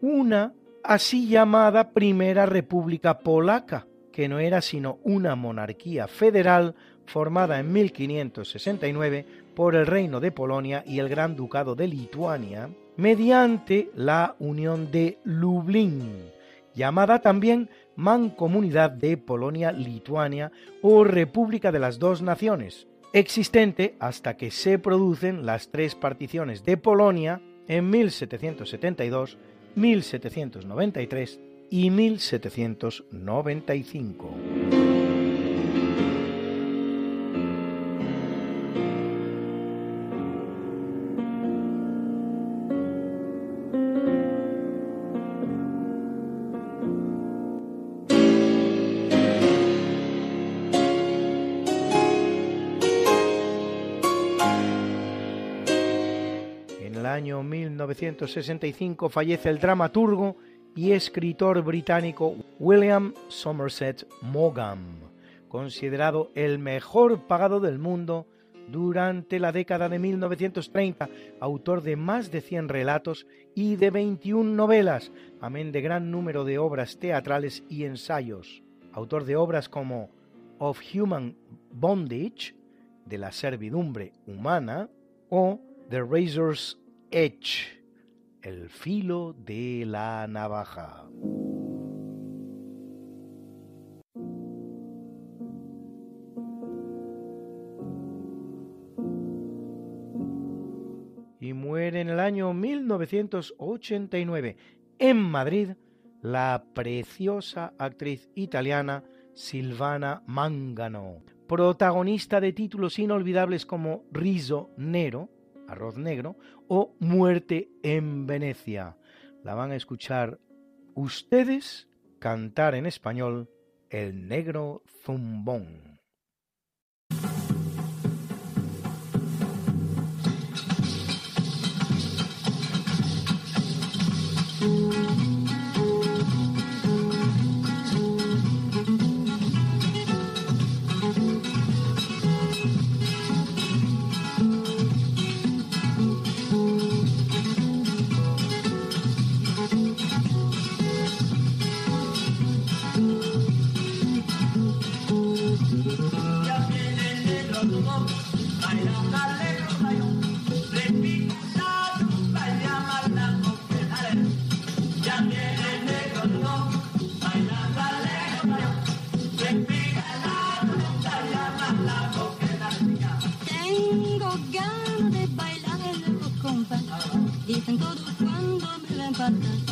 Speaker 10: una así llamada Primera República Polaca, que no era sino una monarquía federal formada en 1569 por el Reino de Polonia y el Gran Ducado de Lituania, mediante la Unión de Lublin, llamada también Mancomunidad de Polonia-Lituania o República de las Dos Naciones, existente hasta que se producen las tres particiones de Polonia en 1772, 1793 y 1795. 1965 fallece el dramaturgo y escritor británico William Somerset Maugham, considerado el mejor pagado del mundo durante la década de 1930, autor de más de 100 relatos y de 21 novelas, amén de gran número de obras teatrales y ensayos. Autor de obras como Of Human Bondage, de la servidumbre humana, o The Razor's Edge, el filo de la navaja. Y muere en el año 1989 en Madrid la preciosa actriz italiana Silvana Mangano, protagonista de títulos inolvidables como Riso Nero, Arroz Negro o Muerte en Venecia. La van a escuchar ustedes cantar en español El Negro Zumbón. sun.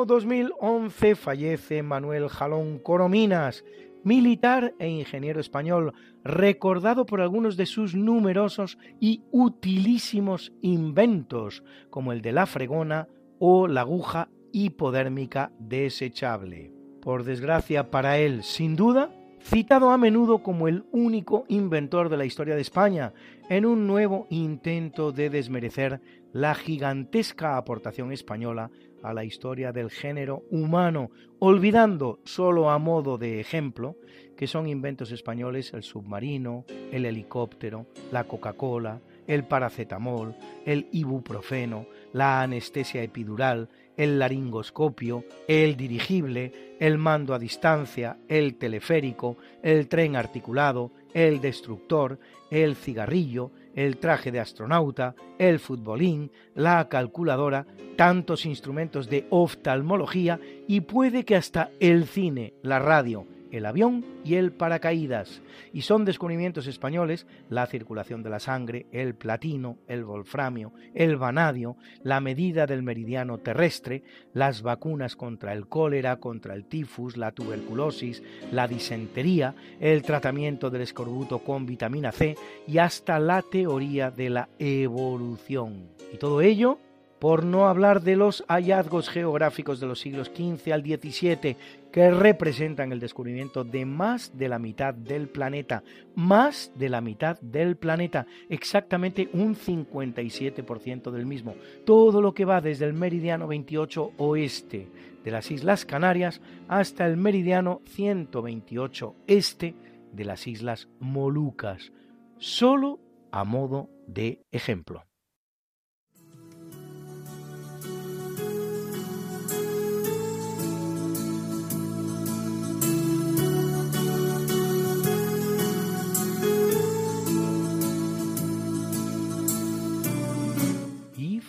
Speaker 10: Año 2011 fallece Manuel Jalón Corominas, militar e ingeniero español, recordado por algunos de sus numerosos y utilísimos inventos, como el de la fregona o la aguja hipodérmica desechable. Por desgracia para él, sin duda, citado a menudo como el único inventor de la historia de España, en un nuevo intento de desmerecer la gigantesca aportación española a la historia del género humano, olvidando solo a modo de ejemplo que son inventos españoles el submarino, el helicóptero, la Coca-Cola, el paracetamol, el ibuprofeno, la anestesia epidural, el laringoscopio, el dirigible, el mando a distancia, el teleférico, el tren articulado, el destructor, el cigarrillo, el traje de astronauta, el futbolín, la calculadora, tantos instrumentos de oftalmología y puede que hasta el cine, la radio, el avión y el paracaídas. Y son descubrimientos españoles la circulación de la sangre, el platino, el wolframio, el vanadio, la medida del meridiano terrestre, las vacunas contra el cólera, contra el tifus, la tuberculosis, la disentería, el tratamiento del escorbuto con vitamina C y hasta la teoría de la evolución. Y todo ello por no hablar de los hallazgos geográficos de los siglos XV al XVII que representan el descubrimiento de más de la mitad del planeta, más de la mitad del planeta, exactamente un 57% del mismo. Todo lo que va desde el meridiano 28 oeste de las Islas Canarias hasta el meridiano 128 este de las Islas Molucas, solo a modo de ejemplo.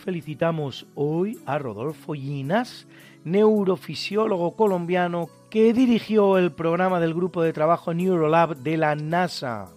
Speaker 10: Felicitamos hoy a Rodolfo Llinas, neurofisiólogo colombiano que dirigió el programa del grupo de trabajo Neurolab de la NASA.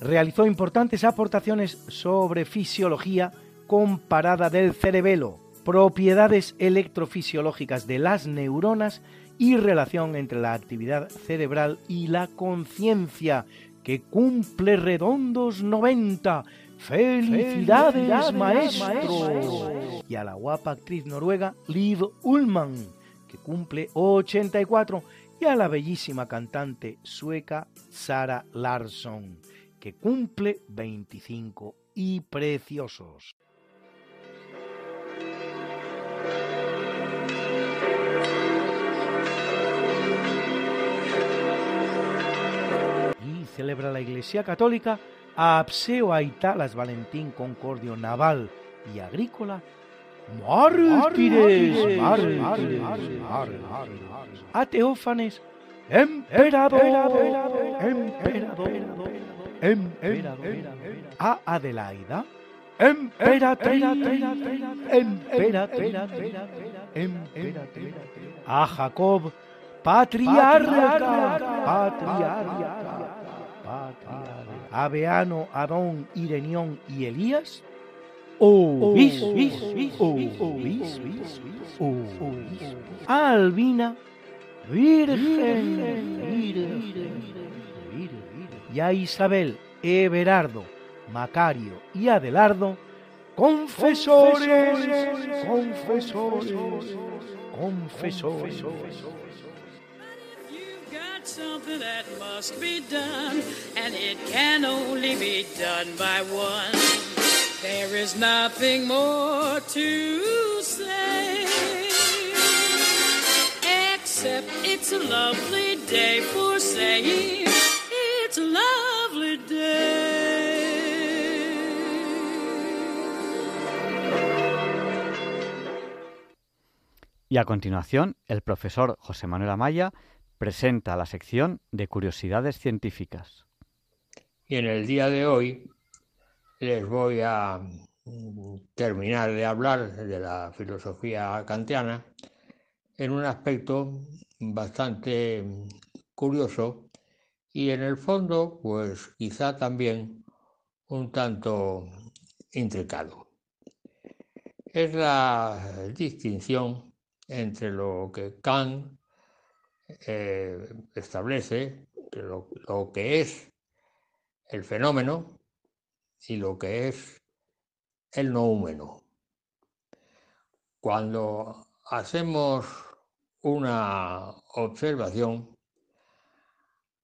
Speaker 10: Realizó importantes aportaciones sobre fisiología comparada del cerebelo, propiedades electrofisiológicas de las neuronas y relación entre la actividad cerebral y la conciencia, que cumple redondos 90 ¡Felicidades, maestro! Y a la guapa actriz noruega Liv Ullmann, que cumple 84, y a la bellísima cantante sueca Sara Larsson, que cumple 25 y preciosos. Y celebra la Iglesia Católica a Apseo Aitalas Valentín Concordio Naval y Agrícola, mártires, a Teófanes, emperador, emperador, emperador, a Adelaida, emperatriz, emperatriz, emperatriz, a Jacob, patriarca, patriarca, Abeano, Adón, Irenión y Elías, a Albina, Virgen, y a Isabel, Everardo, Macario y Adelardo, confesores, confesores, confesores.
Speaker 9: Something that must be done, and it can only be done by one. There is nothing more to say, except it's a lovely day for saying it's a lovely day.
Speaker 1: Y a continuación, el profesor José Manuel Amaya presenta la sección de curiosidades científicas.
Speaker 11: Y en el día de hoy les voy a mm, terminar de hablar de la filosofía kantiana en un aspecto bastante mm, curioso y en el fondo, pues quizá también un tanto intricado. Es la distinción entre lo que Kant eh, establece, lo, lo que es el fenómeno y lo que es el noúmeno. Cuando hacemos una observación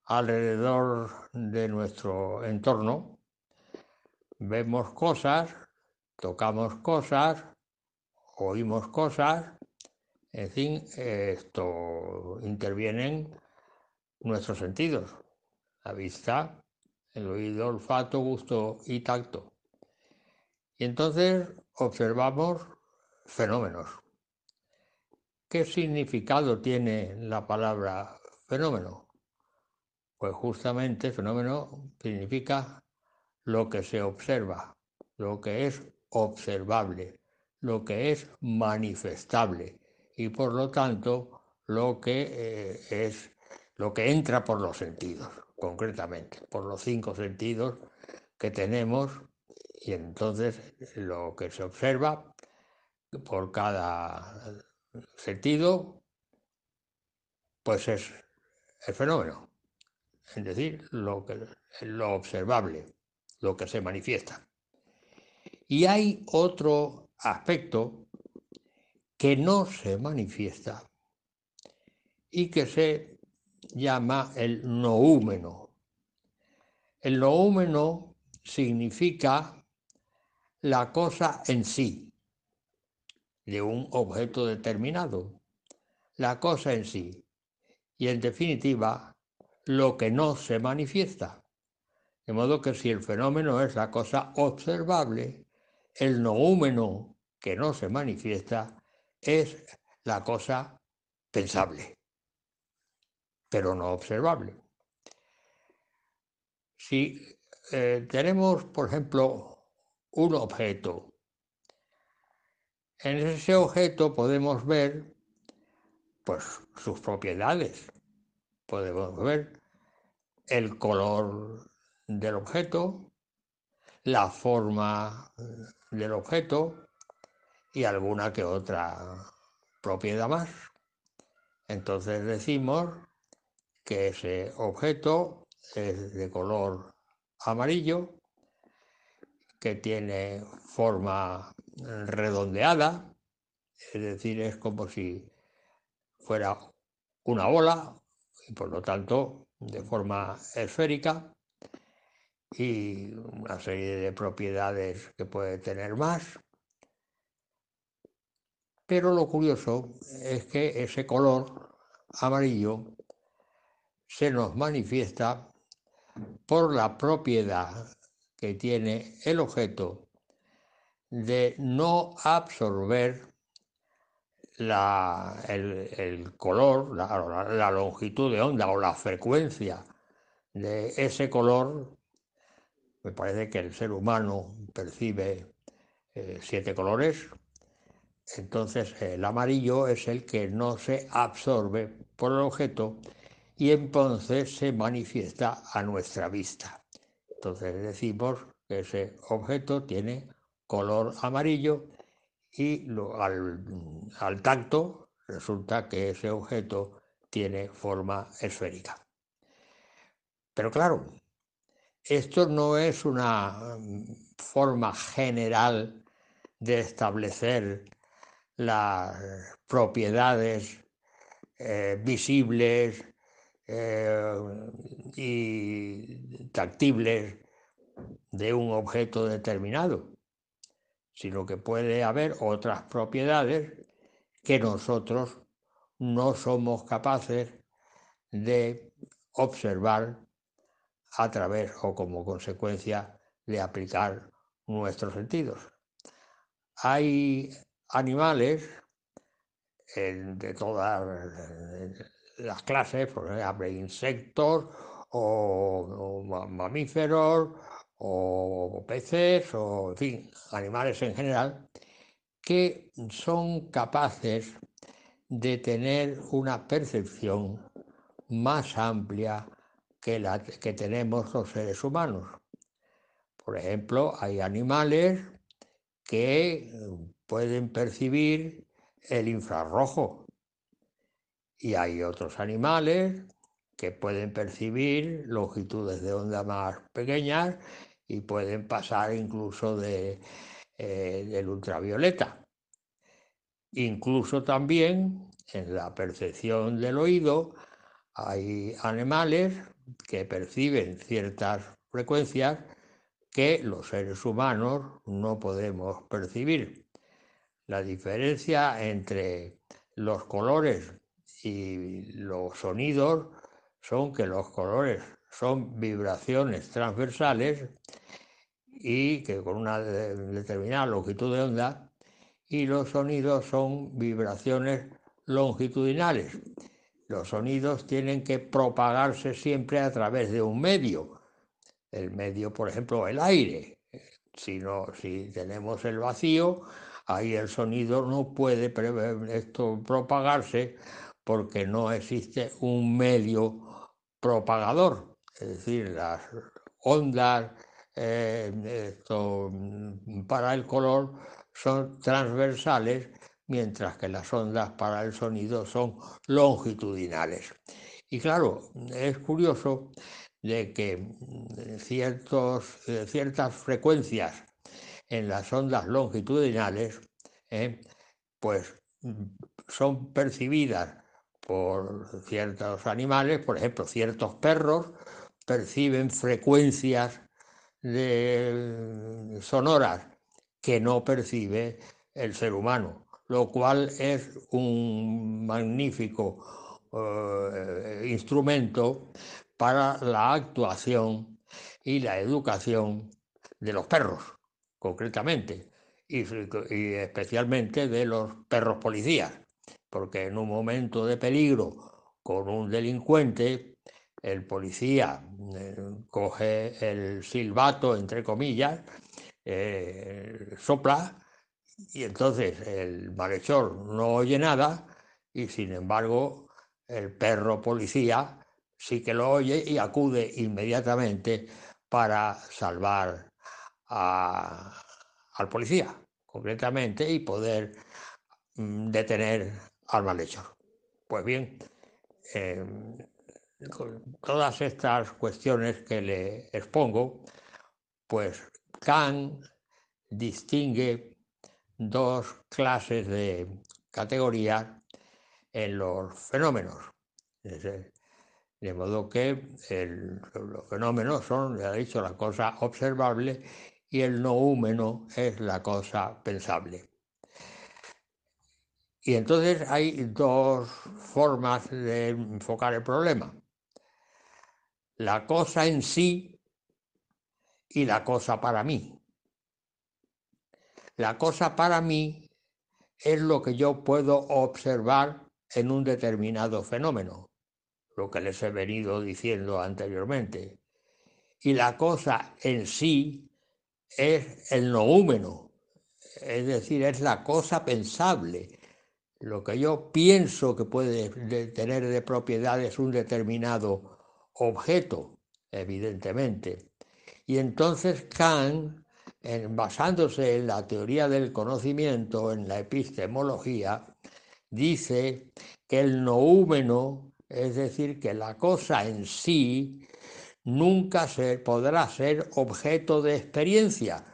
Speaker 11: alrededor de nuestro entorno, vemos cosas, tocamos cosas, oímos cosas, en fin, esto intervienen nuestros sentidos, la vista, el oído, olfato, gusto y tacto. Y entonces observamos fenómenos. ¿Qué significado tiene la palabra fenómeno? Pues justamente fenómeno significa lo que se observa, lo que es observable, lo que es manifestable y por lo tanto lo que eh, es lo que entra por los sentidos, concretamente, por los cinco sentidos que tenemos y entonces lo que se observa por cada sentido, pues es el fenómeno, es decir, lo, que, lo observable, lo que se manifiesta. Y hay otro aspecto que no se manifiesta y que se llama el noúmeno. El noúmeno significa la cosa en sí de un objeto determinado, la cosa en sí, y en definitiva, lo que no se manifiesta. De modo que si el fenómeno es la cosa observable, el noúmeno que no se manifiesta es la cosa pensable, pero no observable. Si eh, tenemos, por ejemplo, un objeto, en ese objeto podemos ver pues, sus propiedades, podemos ver el color del objeto, la forma del objeto y alguna que otra propiedad más. Entonces decimos que ese objeto es de color amarillo, que tiene forma redondeada, es decir, es como si fuera una bola y por lo tanto de forma esférica y una serie de propiedades que puede tener más. Pero lo curioso es que ese color amarillo se nos manifiesta por la propiedad que tiene el objeto de no absorber la, el, color, la, la longitud de onda o la frecuencia de ese color. Me parece que el ser humano percibe eh, siete colores, entonces el amarillo es el que no se absorbe por el objeto y entonces se manifiesta a nuestra vista. Entonces decimos que ese objeto tiene color amarillo y al, al tacto resulta que ese objeto tiene forma esférica. Pero claro, esto no es una mm, forma general de establecer las propiedades eh, visibles eh, y tactibles de un objeto determinado, sino que puede haber otras propiedades que nosotros no somos capaces de observar a través o como consecuencia de aplicar nuestros sentidos. Hay animales de todas las clases, por ejemplo, insectos o, o ma- mamíferos o peces o, en fin, animales en general, que son capaces de tener una percepción más amplia que la que tenemos los seres humanos. Por ejemplo, hay animales que pueden percibir el infrarrojo y hay otros animales que pueden percibir longitudes de onda más pequeñas y pueden pasar incluso eh, del ultravioleta. Incluso también en la percepción del oído hay animales que perciben ciertas frecuencias que los seres humanos no podemos percibir. La diferencia entre los colores y los sonidos son que los colores son vibraciones transversales y que con una de- determinada longitud de onda y los sonidos son vibraciones longitudinales. Los sonidos tienen que propagarse siempre a través de un medio. El medio, por ejemplo, el aire. Si, no, si tenemos el vacío, ahí el sonido no puede esto propagarse porque no existe un medio propagador. Es decir, las ondas eh, esto, mm, para el color son transversales, mientras que las ondas para el sonido son longitudinales. Y claro, es curioso de que mm, eh, ciertas frecuencias en las ondas longitudinales, eh, pues mm, son percibidas por ciertos animales, por ejemplo, ciertos perros perciben frecuencias de sonoras que no percibe el ser humano, lo cual es un magnífico eh, instrumento para la actuación y la educación de los perros, concretamente, y, especialmente de los perros policías, porque en un momento de peligro con un delincuente, el policía eh, coge el silbato, entre comillas, eh, sopla y entonces el malhechor no oye nada y sin embargo el perro policía sí que lo oye y acude inmediatamente para salvar al policía, concretamente, y poder mm, detener al malhechor. Pues bien, em, con todas estas cuestiones que le expongo, pues Kant distingue dos clases de categorías en los fenómenos. De modo que los fenómenos son, ya he dicho, la cosa observable y el noúmeno es la cosa pensable. Y entonces hay dos formas de enfocar el problema. La cosa en sí y la cosa para mí. La cosa para mí es lo que yo puedo observar en un determinado fenómeno, lo que les he venido diciendo anteriormente. Y la cosa en sí es el noúmeno, es decir, es la cosa pensable, lo que yo pienso que puede de- tener de propiedades un determinado objeto, evidentemente. Y entonces Kant, basándose en la teoría del conocimiento, en la epistemología, dice que el noúmeno, es decir, que la cosa en sí, nunca se podrá ser objeto de experiencia.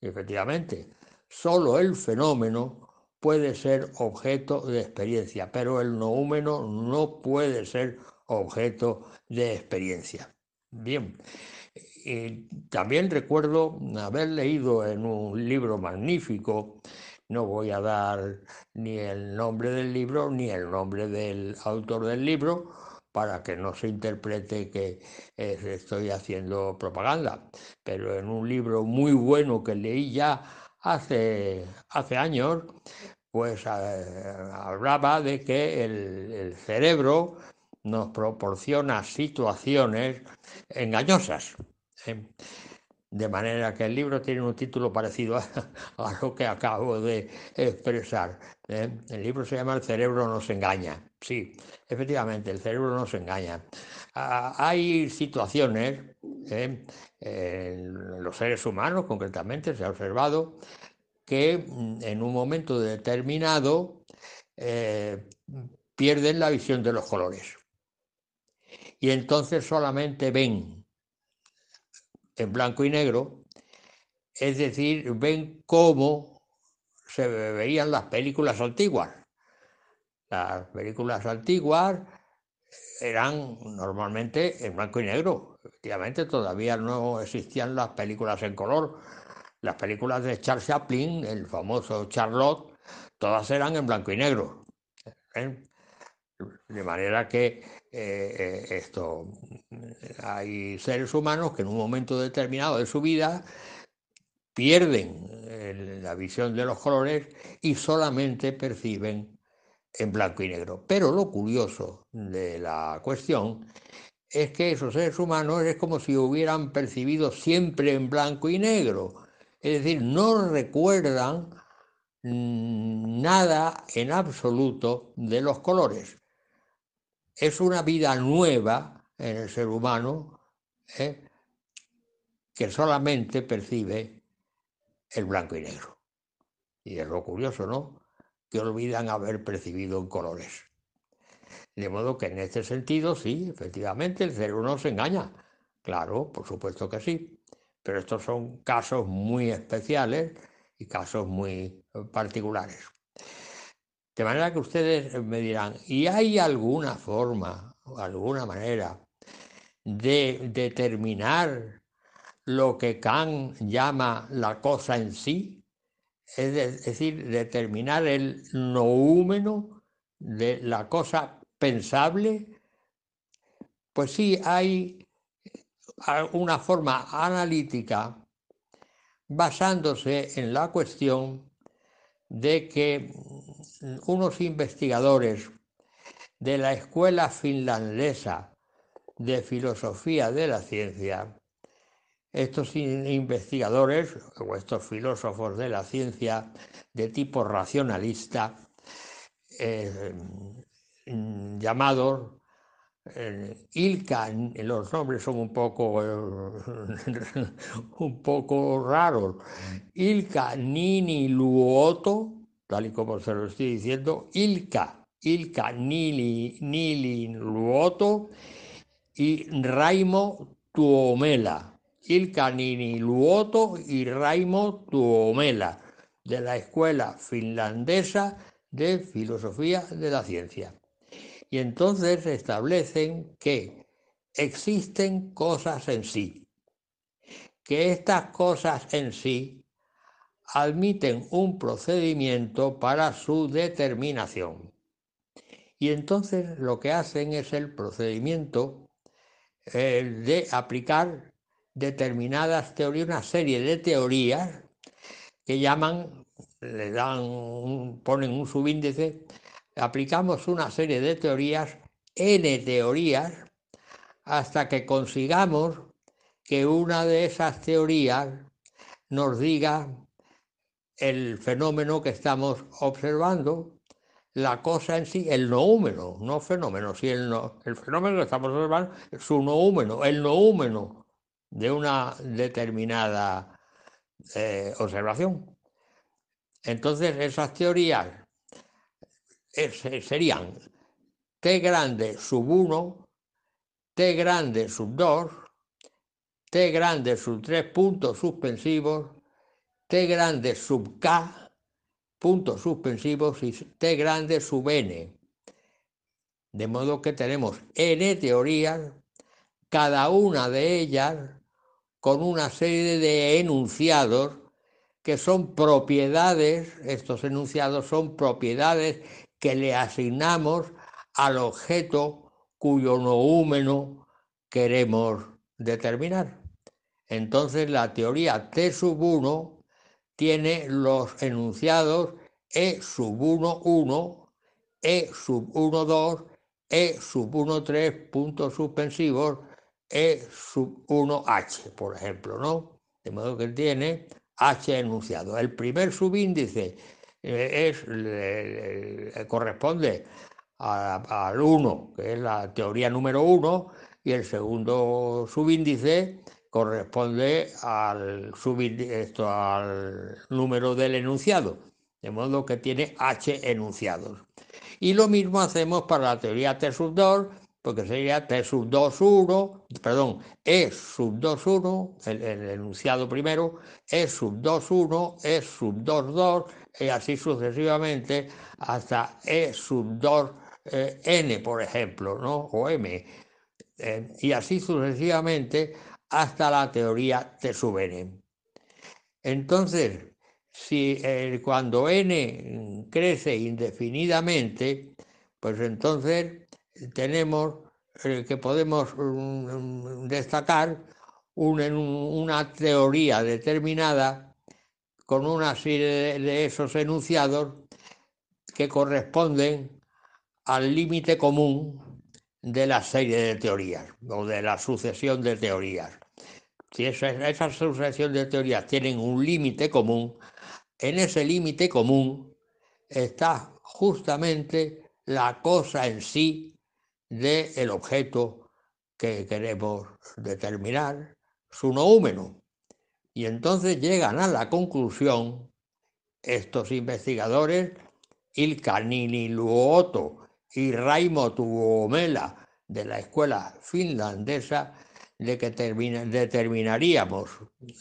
Speaker 11: Efectivamente, solo el fenómeno puede ser objeto de experiencia, pero el noúmeno no puede ser objeto de experiencia. Bien, y también recuerdo haber leído en un libro magnífico, no voy a dar ni el nombre del libro ni el nombre del autor del libro para que no se interprete que eh, estoy haciendo propaganda, pero en un libro muy bueno que leí ya hace, hace años, pues eh, hablaba de que el, cerebro nos proporciona situaciones engañosas. ¿eh? De manera que el libro tiene un título parecido a, lo que acabo de expresar. El libro se llama El cerebro nos engaña. Sí, efectivamente, el cerebro nos engaña. Ah, hay situaciones, ¿eh? en los seres humanos concretamente, se ha observado, que mm, en un momento determinado eh, pierden la visión de los colores. Y entonces solamente ven en blanco y negro, es decir, ven cómo se veían las películas antiguas. Las películas antiguas eran normalmente en blanco y negro. Efectivamente, todavía no existían las películas en color. Las películas de Charles Chaplin, el famoso Charlotte, todas eran en blanco y negro. ¿eh? De manera que eh, eh, esto, hay seres humanos que en un momento determinado de su vida pierden la visión de los colores y solamente perciben en blanco y negro. Pero lo curioso de la cuestión es que esos seres humanos es como si hubieran percibido siempre en blanco y negro. Es decir, no recuerdan mm, nada en absoluto de los colores. Es una vida nueva en el ser humano ¿eh? que solamente percibe el blanco y negro. Y es lo curioso, ¿no? Que olvidan haber percibido en colores. De modo que en este sentido, sí, efectivamente, el cerebro no se engaña. Claro, por supuesto que sí. Pero estos son casos muy especiales y casos muy eh, particulares. De manera que ustedes me dirán, ¿y hay alguna forma, alguna manera de determinar lo que Kant llama la cosa en sí? Es de- decir, determinar el noúmeno de la cosa pensable. Pues sí, hay a- una forma analítica basándose en la cuestión de que mm, unos investigadores de la Escuela Finlandesa de Filosofía de la Ciencia, estos in- investigadores o estos filósofos de la ciencia de tipo racionalista, eh, mm, llamados eh, Ilka, los nombres son un poco, un poco raros. Ilka Nini Luoto, tal y como se lo estoy diciendo, Ilka, Ilka Nili, Nili Luoto y Raimo Tuomela. Ilka Nini Luoto y Raimo Tuomela, de la Escuela Finlandesa de Filosofía de la Ciencia. Y entonces establecen que existen cosas en sí, que estas cosas en sí admiten un procedimiento para su determinación. Y entonces lo que hacen es el procedimiento eh, de aplicar determinadas teorías, una serie de teorías que llaman, le dan, un- ponen un subíndice, aplicamos una serie de teorías, n teorías, hasta que consigamos que una de esas teorías nos diga el fenómeno que estamos observando, la cosa en sí, el noúmeno, no fenómeno, sí el, no- el fenómeno que estamos observando, su noúmeno, el noúmeno de una determinada eh, observación. Entonces, esas teorías es- serían T grande sub 1, T grande sub 2, T grande sub 3 puntos suspensivos, T grande sub K, puntos suspensivos y T grande sub N. De modo que tenemos N teorías, cada una de ellas con una serie de enunciados que son propiedades, estos enunciados son propiedades que le asignamos al objeto cuyo noúmeno queremos determinar. Entonces la teoría T sub 1 tiene los enunciados E sub 1, 1, E sub 1, 2 E sub 1, 3 puntos suspensivos, E sub 1H, por ejemplo, ¿no? De modo que tiene H enunciado. El primer subíndice eh, es, corresponde al 1, que es la teoría número 1, y el segundo subíndice corresponde al, esto, al número del enunciado, de modo que tiene H enunciados. Y lo mismo hacemos para la teoría T sub 2, porque sería T sub 2, 1, perdón, E sub 2, 1, el, el enunciado primero, E sub 2, 1, E sub 2, 2, y así sucesivamente hasta E sub 2, eh, N, por ejemplo, ¿no? O M. Eh, y así sucesivamente hasta la teoría T sub n. Entonces, si eh, cuando n crece indefinidamente, pues entonces tenemos eh, que podemos mm, destacar en un- una teoría determinada con una serie de- esos enunciados que corresponden al límite común de la serie de teorías o de la sucesión de teorías. Si esa, esa sucesión de teorías tienen un límite común, en ese límite común está justamente la cosa en sí del objeto que queremos determinar, su noúmeno. Y entonces llegan a la conclusión estos investigadores, Ilkanini Luoto y Raimo Tuomela de la escuela finlandesa, de que termina- determinaríamos,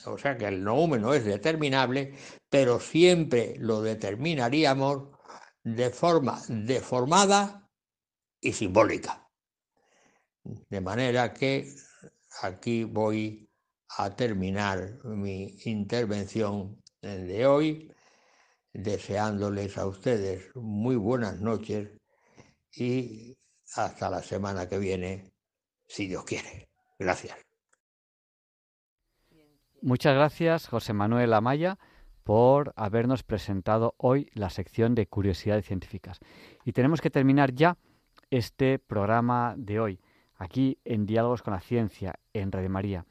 Speaker 11: o sea que el noúmeno es determinable, pero siempre lo determinaríamos de forma deformada y simbólica. De manera que aquí voy a terminar mi intervención de hoy, deseándoles a ustedes muy buenas noches y hasta la semana que viene, si Dios quiere. Gracias.
Speaker 1: Muchas gracias, José Manuel Amaya, por habernos presentado hoy la sección de curiosidades científicas. Y tenemos que terminar ya este programa de hoy, aquí en Diálogos con la Ciencia, en Radio María.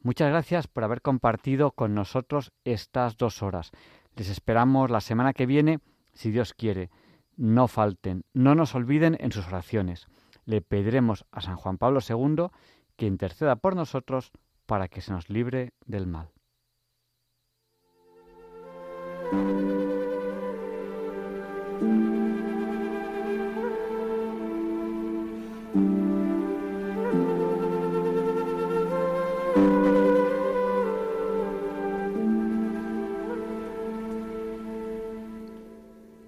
Speaker 1: Muchas gracias por haber compartido con nosotros estas dos horas. Les esperamos la semana que viene, si Dios quiere. No falten, no nos olviden en sus oraciones. Le pediremos a San Juan Pablo II que interceda por nosotros para que se nos libre del mal.